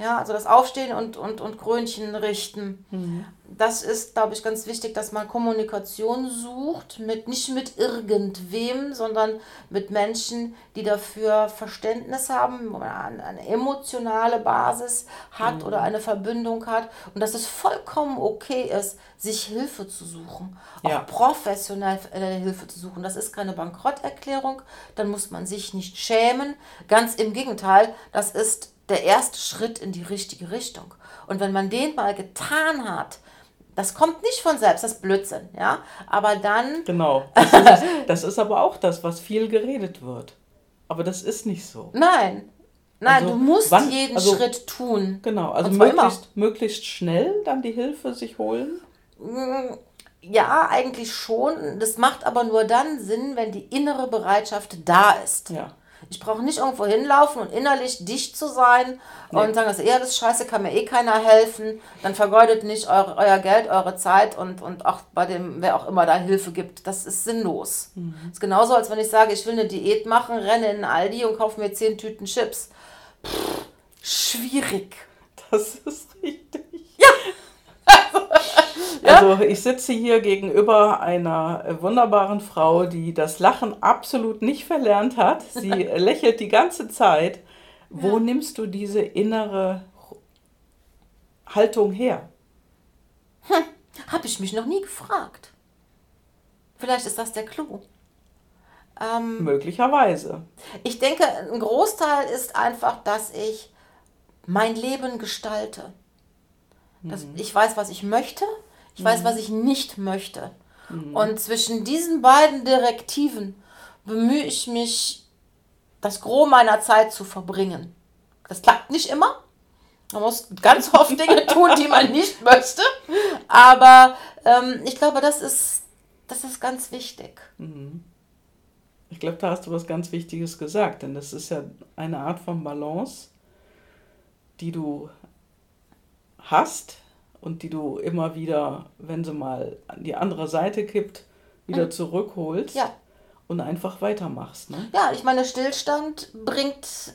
Ja, also das Aufstehen und, und, und Krönchen richten. Mhm. Das ist, glaube ich, ganz wichtig, dass man Kommunikation sucht, mit, nicht mit irgendwem, sondern mit Menschen, die dafür Verständnis haben, wo man eine, eine emotionale Basis hat mhm. oder eine Verbindung hat. Und dass es vollkommen okay ist, sich Hilfe zu suchen, ja. auch professionell Hilfe zu suchen. Das ist keine Bankrotterklärung, dann muss man sich nicht schämen. Ganz im Gegenteil, das ist der erste Schritt in die richtige Richtung. Und wenn man den mal getan hat, das kommt nicht von selbst, das ist Blödsinn, ja. Aber dann. Genau. Das ist, das ist aber auch das, was viel geredet wird. Aber das ist nicht so. Nein. Nein, also, du musst wann, jeden also, Schritt tun. Genau, also möglichst, möglichst schnell dann die Hilfe sich holen. Mm, ja, eigentlich schon. Das macht aber nur dann Sinn, wenn die innere Bereitschaft da ist. Ja. Ich brauche nicht irgendwo hinlaufen und innerlich dicht zu sein nee. und sagen, das ist eh alles scheiße, kann mir eh keiner helfen. Dann vergeudet nicht eure, euer Geld, eure Zeit und, und auch bei dem, wer auch immer da Hilfe gibt. Das ist sinnlos. Mhm. Das ist genauso, als wenn ich sage, ich will eine Diät machen, renne in Aldi und kaufe mir zehn Tüten Chips. Pff, schwierig. Das ist richtig. Ja. Also ich sitze hier gegenüber einer wunderbaren Frau, die das Lachen absolut nicht verlernt hat. Sie lächelt die ganze Zeit. Wo ja. nimmst du diese innere Haltung her? Hm, habe ich mich noch nie gefragt. Vielleicht ist das der Clou. Ähm, Möglicherweise. Ich denke, ein Großteil ist einfach, dass ich mein Leben gestalte. Dass mhm. Ich weiß, was ich möchte ich weiß, was mhm. ich nicht möchte. Mhm. Und zwischen diesen beiden Direktiven bemühe ich mich, das Gros meiner Zeit zu verbringen. Das klappt nicht immer. Man muss ganz oft Dinge tun, die man nicht möchte. Aber ähm, ich glaube, das ist, das ist ganz wichtig. Mhm. Ich glaube, da hast du was ganz Wichtiges gesagt, denn das ist ja eine Art von Balance, die du hast, und die du immer wieder, wenn sie mal an die andere Seite kippt, wieder mhm. zurückholst ja. und einfach weitermachst. Ne? Ja, ich meine, Stillstand bringt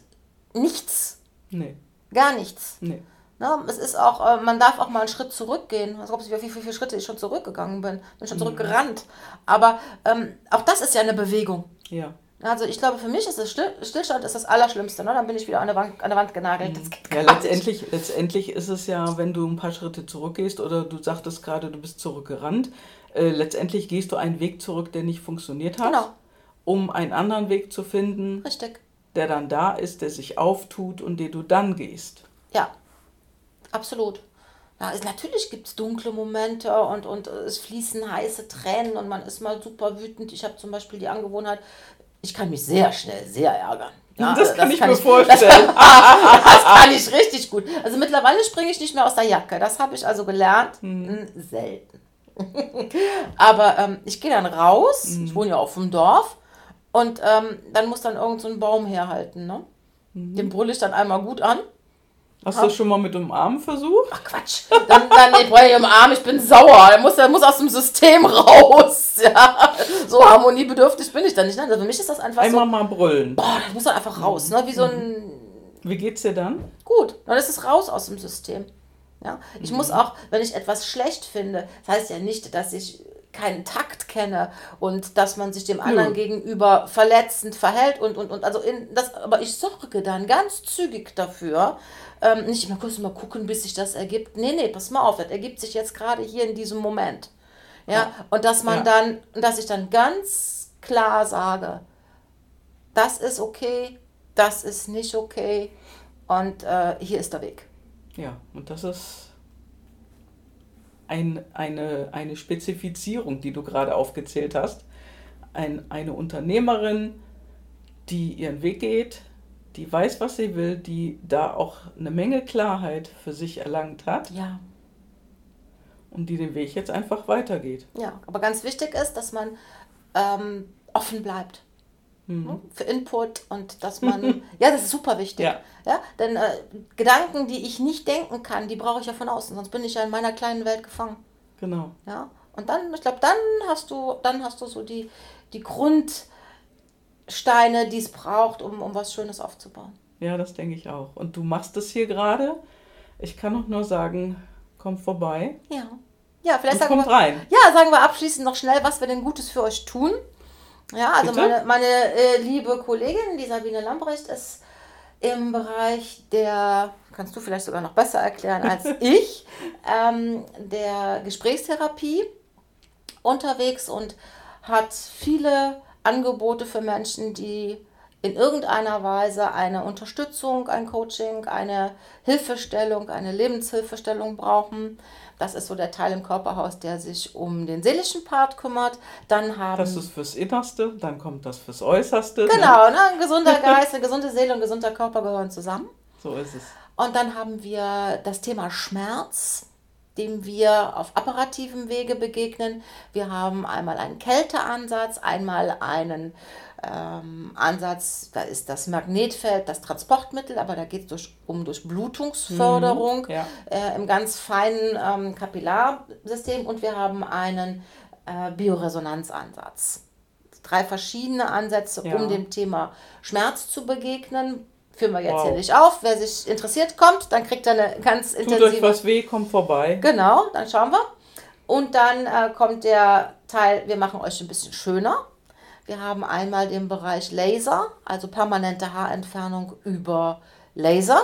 nichts. Nee. Gar nichts. Nee. Na, es ist auch, äh, man darf auch mal einen Schritt zurückgehen. Ich weiß nicht, wie viele Schritte ich schon zurückgegangen bin. Bin schon mhm. zurückgerannt. Aber ähm, auch das ist ja eine Bewegung. Ja. Also ich glaube, für mich ist das Still Stillstand ist das Allerschlimmste. Ne? Dann bin ich wieder an der Wand, an der Wand genagelt. ja, letztendlich, letztendlich ist es ja, wenn du ein paar Schritte zurückgehst oder du sagtest gerade, du bist zurückgerannt, äh, letztendlich gehst du einen Weg zurück, der nicht funktioniert hat, genau. um einen anderen Weg zu finden, Richtig. der dann da ist, der sich auftut und den du dann gehst. Ja, absolut. Ja, es, natürlich gibt es dunkle Momente und, und es fließen heiße Tränen und man ist mal super wütend. Ich habe zum Beispiel die Angewohnheit, ich kann mich sehr schnell sehr ärgern. Ja, das kann das ich kann mir ich, vorstellen. Das, das, kann ich richtig gut. Also mittlerweile springe ich nicht mehr aus der Jacke. Das habe ich also gelernt. Hm. Selten. Aber ähm, ich gehe dann raus. Hm. Ich wohne ja auf dem Dorf. Und ähm, dann muss dann irgend so ein Baum herhalten. Ne? Mhm. Den brülle ich dann einmal gut an. Hast du das schon mal mit dem Arm versucht? Ach Quatsch. Dann, dann ich brauche ich im Arm, ich bin sauer. Er muss, muss aus dem System raus. Ja. So harmoniebedürftig bin ich dann nicht. Also für mich ist das einfach Einmal so. Einmal mal brüllen. Boah, das muss dann einfach raus. Ne? Wie so ein. Wie geht's dir dann? Gut, dann ist es raus aus dem System. Ja? Ich mhm. muss auch, wenn ich etwas schlecht finde, das heißt ja nicht, dass ich keinen Takt kenne und dass man sich dem anderen ja. gegenüber verletzend verhält und und und also in das aber ich sorge dann ganz zügig dafür ähm, nicht immer kurz mal gucken bis sich das ergibt nee nee pass mal auf das ergibt sich jetzt gerade hier in diesem Moment ja, ja. und dass man ja. dann dass ich dann ganz klar sage das ist okay das ist nicht okay und äh, hier ist der Weg ja und das ist ein, eine, eine Spezifizierung, die du gerade aufgezählt hast. Ein, eine Unternehmerin, die ihren Weg geht, die weiß, was sie will, die da auch eine Menge Klarheit für sich erlangt hat. Ja. Und die den Weg jetzt einfach weitergeht. Ja, aber ganz wichtig ist, dass man ähm, offen bleibt mhm. für Input und dass man, ja, das ist super wichtig. Ja. ja denn äh, Gedanken, die ich nicht denken kann, die brauche ich ja von außen, sonst bin ich ja in meiner kleinen Welt gefangen. Genau. Ja, und dann, ich glaube, dann hast du, dann hast du so die, die Grundsteine, die es braucht, um, um was Schönes aufzubauen. Ja, das denke ich auch. Und du machst es hier gerade. Ich kann auch nur sagen, komm vorbei. Ja. Ja, vielleicht sagen wir, rein. Ja, sagen wir abschließend noch schnell, was wir denn Gutes für euch tun. Ja, also Bitte? meine, meine äh, liebe Kollegin, die Sabine Lambrecht, ist im Bereich der, kannst du vielleicht sogar noch besser erklären als ich, ähm, der Gesprächstherapie unterwegs und hat viele Angebote für Menschen, die in irgendeiner Weise eine Unterstützung, ein Coaching, eine Hilfestellung, eine Lebenshilfestellung brauchen. Das ist so der Teil im Körperhaus, der sich um den seelischen Part kümmert. Dann haben das ist fürs Innerste, dann kommt das fürs Äußerste. Genau, ne? ein gesunder Geist, eine gesunde Seele und ein gesunder Körper gehören zusammen. So ist es. Und dann haben wir das Thema Schmerz. dem wir auf apparativem Wege begegnen. Wir haben einmal einen Kälteansatz, einmal einen ähm, Ansatz, da ist das Magnetfeld das Transportmittel, aber da geht es um Durchblutungsförderung mhm, ja. äh, im ganz feinen ähm, Kapillarsystem und wir haben einen äh, Bioresonanzansatz. Drei verschiedene Ansätze, ja. um dem Thema Schmerz zu begegnen. Führen wir jetzt wow. hier nicht auf. Wer sich interessiert, kommt, dann kriegt er eine ganz intensive... Tut euch was weh, kommt vorbei. Genau, dann schauen wir. Und dann äh, kommt der Teil, wir machen euch ein bisschen schöner. Wir haben einmal den Bereich Laser, also permanente Haarentfernung über Laser.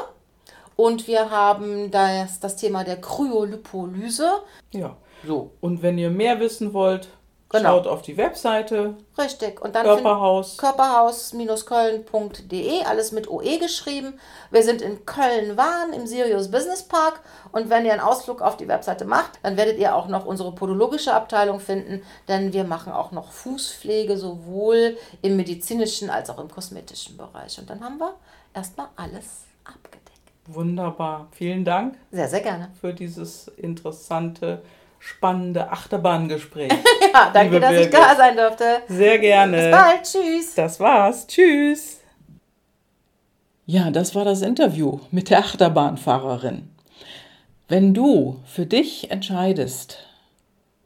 Und wir haben das, das Thema der Kryolipolyse. Ja. So. Und wenn ihr mehr wissen wollt, genau. schaut auf die Webseite. Richtig. Und dann Körperhaus. Körperhaus-köln.de, alles mit OE geschrieben. Wir sind in Köln-Wahn im Sirius Business Park. Und wenn ihr einen Ausflug auf die Webseite macht, dann werdet ihr auch noch unsere podologische Abteilung finden, denn wir machen auch noch Fußpflege, sowohl im medizinischen als auch im kosmetischen Bereich. Und dann haben wir erstmal alles abgedeckt. Wunderbar. Vielen Dank. Sehr, sehr gerne. Für dieses interessante spannende Achterbahngespräch. ja, danke, dass Birgit. ich da sein durfte. Sehr gerne. Bis bald. Tschüss. Das war's. Tschüss. Ja, das war das Interview mit der Achterbahnfahrerin. Wenn du für dich entscheidest,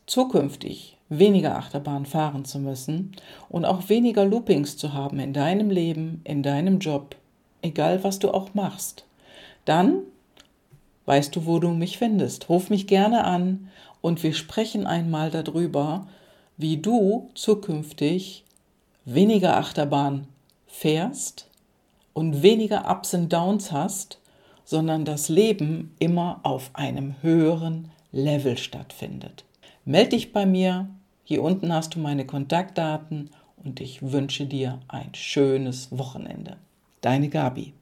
zukünftig weniger Achterbahn fahren zu müssen und auch weniger Loopings zu haben in deinem Leben, in deinem Job, egal was du auch machst, dann weißt du, wo du mich findest. Ruf mich gerne an und wir sprechen einmal darüber, wie du zukünftig weniger Achterbahn fährst und weniger Ups und Downs hast, sondern das Leben immer auf einem höheren Level stattfindet. Meld dich bei mir, hier unten hast du meine Kontaktdaten und ich wünsche dir ein schönes Wochenende. Deine Gabi.